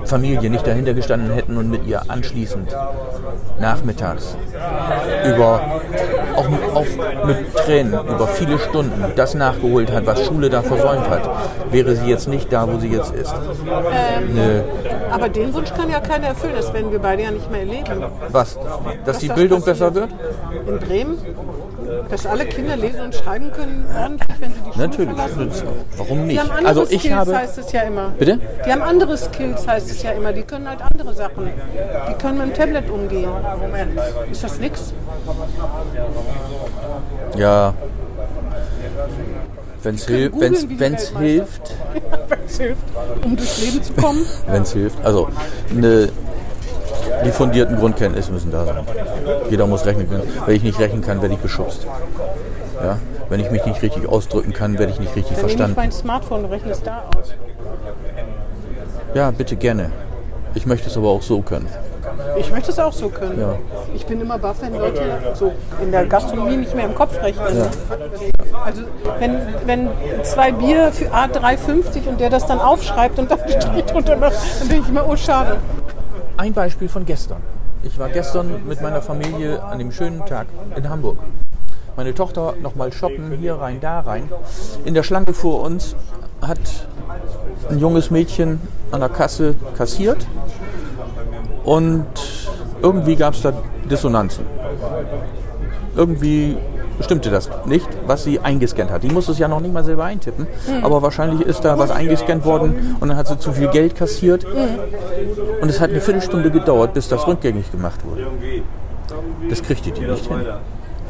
Familie nicht dahinter gestanden hätten und mit ihr anschließend nachmittags über auch, auch mit Tränen über viele Stunden das nachgeholt hat, was Schule da versäumt hat, wäre sie jetzt nicht da, wo sie jetzt ist. Ne, Aber den Wunsch kann ja keiner erfüllen, das werden wir beide ja nicht mehr erleben. was? Dass die das Bildung passiert. besser wird? In Bremen, dass alle Kinder lesen und schreiben können, ordentlich, wenn sie die Schule Natürlich. verlassen. Warum Die nicht? haben andere Also ich Skills, habe. heißt es ja immer. Bitte? Die haben andere Skills, heißt es ja immer. Die können halt andere Sachen. Die können mit dem Tablet umgehen. Ist das nix? Ja. Wenn es hilft, googeln wenn's, die wenn's hilft, [laughs] Wenn es hilft, um durchs Leben zu kommen. wenn es hilft. Also ne, die fundierten Grundkenntnisse müssen da sein. Jeder muss rechnen können. Wenn ich nicht rechnen kann, werde ich beschubst. Ja? Wenn ich mich nicht richtig ausdrücken kann, werde ich nicht richtig Dann nehme ich verstanden. mein Smartphone und rechne es da aus. Ja, bitte gerne. Ich möchte es aber auch so können. Ich möchte es auch so können. Ja. Ich bin immer baff, wenn Leute so in der Gastronomie nicht mehr im Kopf rechnen. Also wenn, wenn zwei Bier für A3,50 und der das dann aufschreibt und dann [laughs] steht drunter, dann denke ich immer, oh schade. Ein Beispiel von gestern. Ich war gestern mit meiner Familie an dem schönen Tag in Hamburg. Meine Tochter nochmal shoppen, hier rein, da rein. In der Schlange vor uns hat ein junges Mädchen an der Kasse kassiert und irgendwie gab es da Dissonanzen. Irgendwie stimmte das nicht, was sie eingescannt hat. Die musste es ja noch nicht mal selber eintippen, aber wahrscheinlich ist da was eingescannt worden und dann hat sie zu viel Geld kassiert und es hat eine Viertelstunde gedauert, bis das rückgängig gemacht wurde. Das kriegte die nicht hin.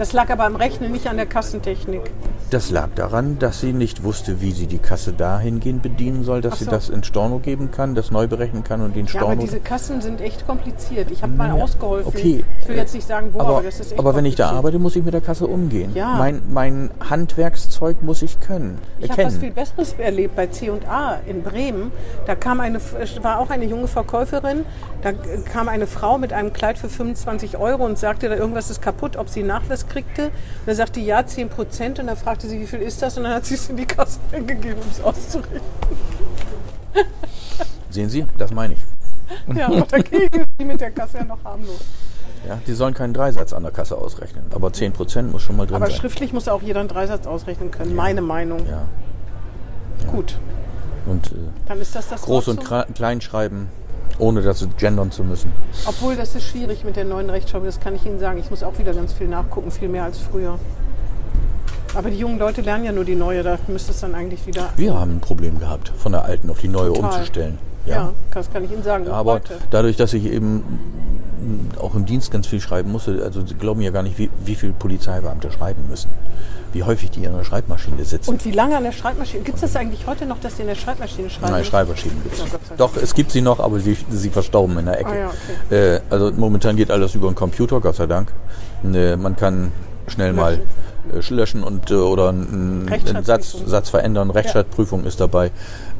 Das lag aber am Rechnen, nicht an der Kassentechnik. Das lag daran, dass sie nicht wusste, wie sie die Kasse dahingehend bedienen soll, dass Ach sie so. das in Storno geben kann, das neu berechnen kann und den Ja, aber Storno. diese Kassen sind echt kompliziert. Ich habe mal ausgeholfen. okay. Ich will jetzt nicht sagen, wo, aber, aber, das ist echt aber wenn ich da arbeite, muss ich mit der Kasse umgehen. Ja. Mein, mein Handwerkszeug muss ich können, Ich habe was viel Besseres erlebt bei C&A in Bremen. Da kam eine, war auch eine junge Verkäuferin. Da kam eine Frau mit einem Kleid für 25 Euro und sagte, da irgendwas ist kaputt, ob sie Nachlass kriegte. Und dann sagte die, ja, 10 Prozent. Und dann fragte sie, wie viel ist das? Und dann hat sie es in die Kasse [laughs] gegeben, um es auszurichten. Sehen Sie, das meine ich. [laughs] Ja, aber dagegen die mit der Kasse ja noch harmlos. Ja, die sollen keinen Dreisatz an der Kasse ausrechnen, aber 10% muss schon mal drin Aber sein. schriftlich muss auch jeder einen Dreisatz ausrechnen können, meine Meinung. Ja. Gut, Und äh, dann ist das das Groß- und Kra- Kleinschreiben, ohne das gendern zu müssen. Obwohl, das ist schwierig mit der neuen Rechtschreibung, das kann ich Ihnen sagen. Ich muss auch wieder ganz viel nachgucken, viel mehr als früher. Aber die jungen Leute lernen ja nur die neue, da müsste es dann eigentlich wieder. Wir haben ein Problem gehabt, von der alten auf die neue Total. umzustellen. Ja, das kann ich Ihnen sagen. Aber heute. dadurch, dass ich eben auch im Dienst ganz viel schreiben musste, also Sie glauben ja gar nicht, wie, wie viel Polizeibeamte schreiben müssen. Wie häufig die in der Schreibmaschine sitzen. Und wie lange an der Schreibmaschine? Gibt es das eigentlich heute noch, dass die in der Schreibmaschine schreiben? Nein, Schreibmaschinen gibt Ja, es. Dank. Doch, es gibt sie noch, aber sie, sie verstorben in der Ecke. Ah ja, okay. äh, also momentan geht alles über den Computer, Gott sei Dank. Äh, man kann schnell mal löschen und äh, oder einen, Satz. Satz verändern. Rechtschreibprüfung ist dabei.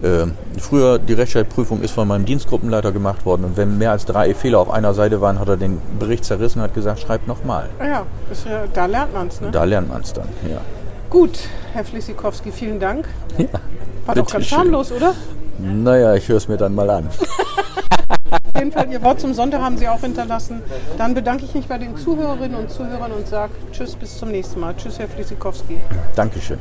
Äh, früher die Rechtschreibprüfung ist von meinem Dienstgruppenleiter gemacht worden und wenn mehr als drei Fehler auf einer Seite waren, hat er den Bericht zerrissen und hat gesagt, schreib nochmal. Ah ja, ja, da lernt man es. Ne? Da lernt man es dann. Ja. Gut, Herr Flissikowski, vielen Dank. War doch ganz bitteschön. harmlos, oder? Naja, ich höre es mir dann mal an. [laughs] Auf jeden Fall, Ihr Wort zum Sonntag haben Sie auch hinterlassen. Dann bedanke ich mich bei den Zuhörerinnen und Zuhörern und sage Tschüss, bis zum nächsten Mal. Tschüss, Herr Flissikowski. Dankeschön.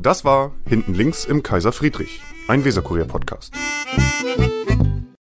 Das war Hinten links im Kaiser Friedrich, ein Weserkurier-Podcast.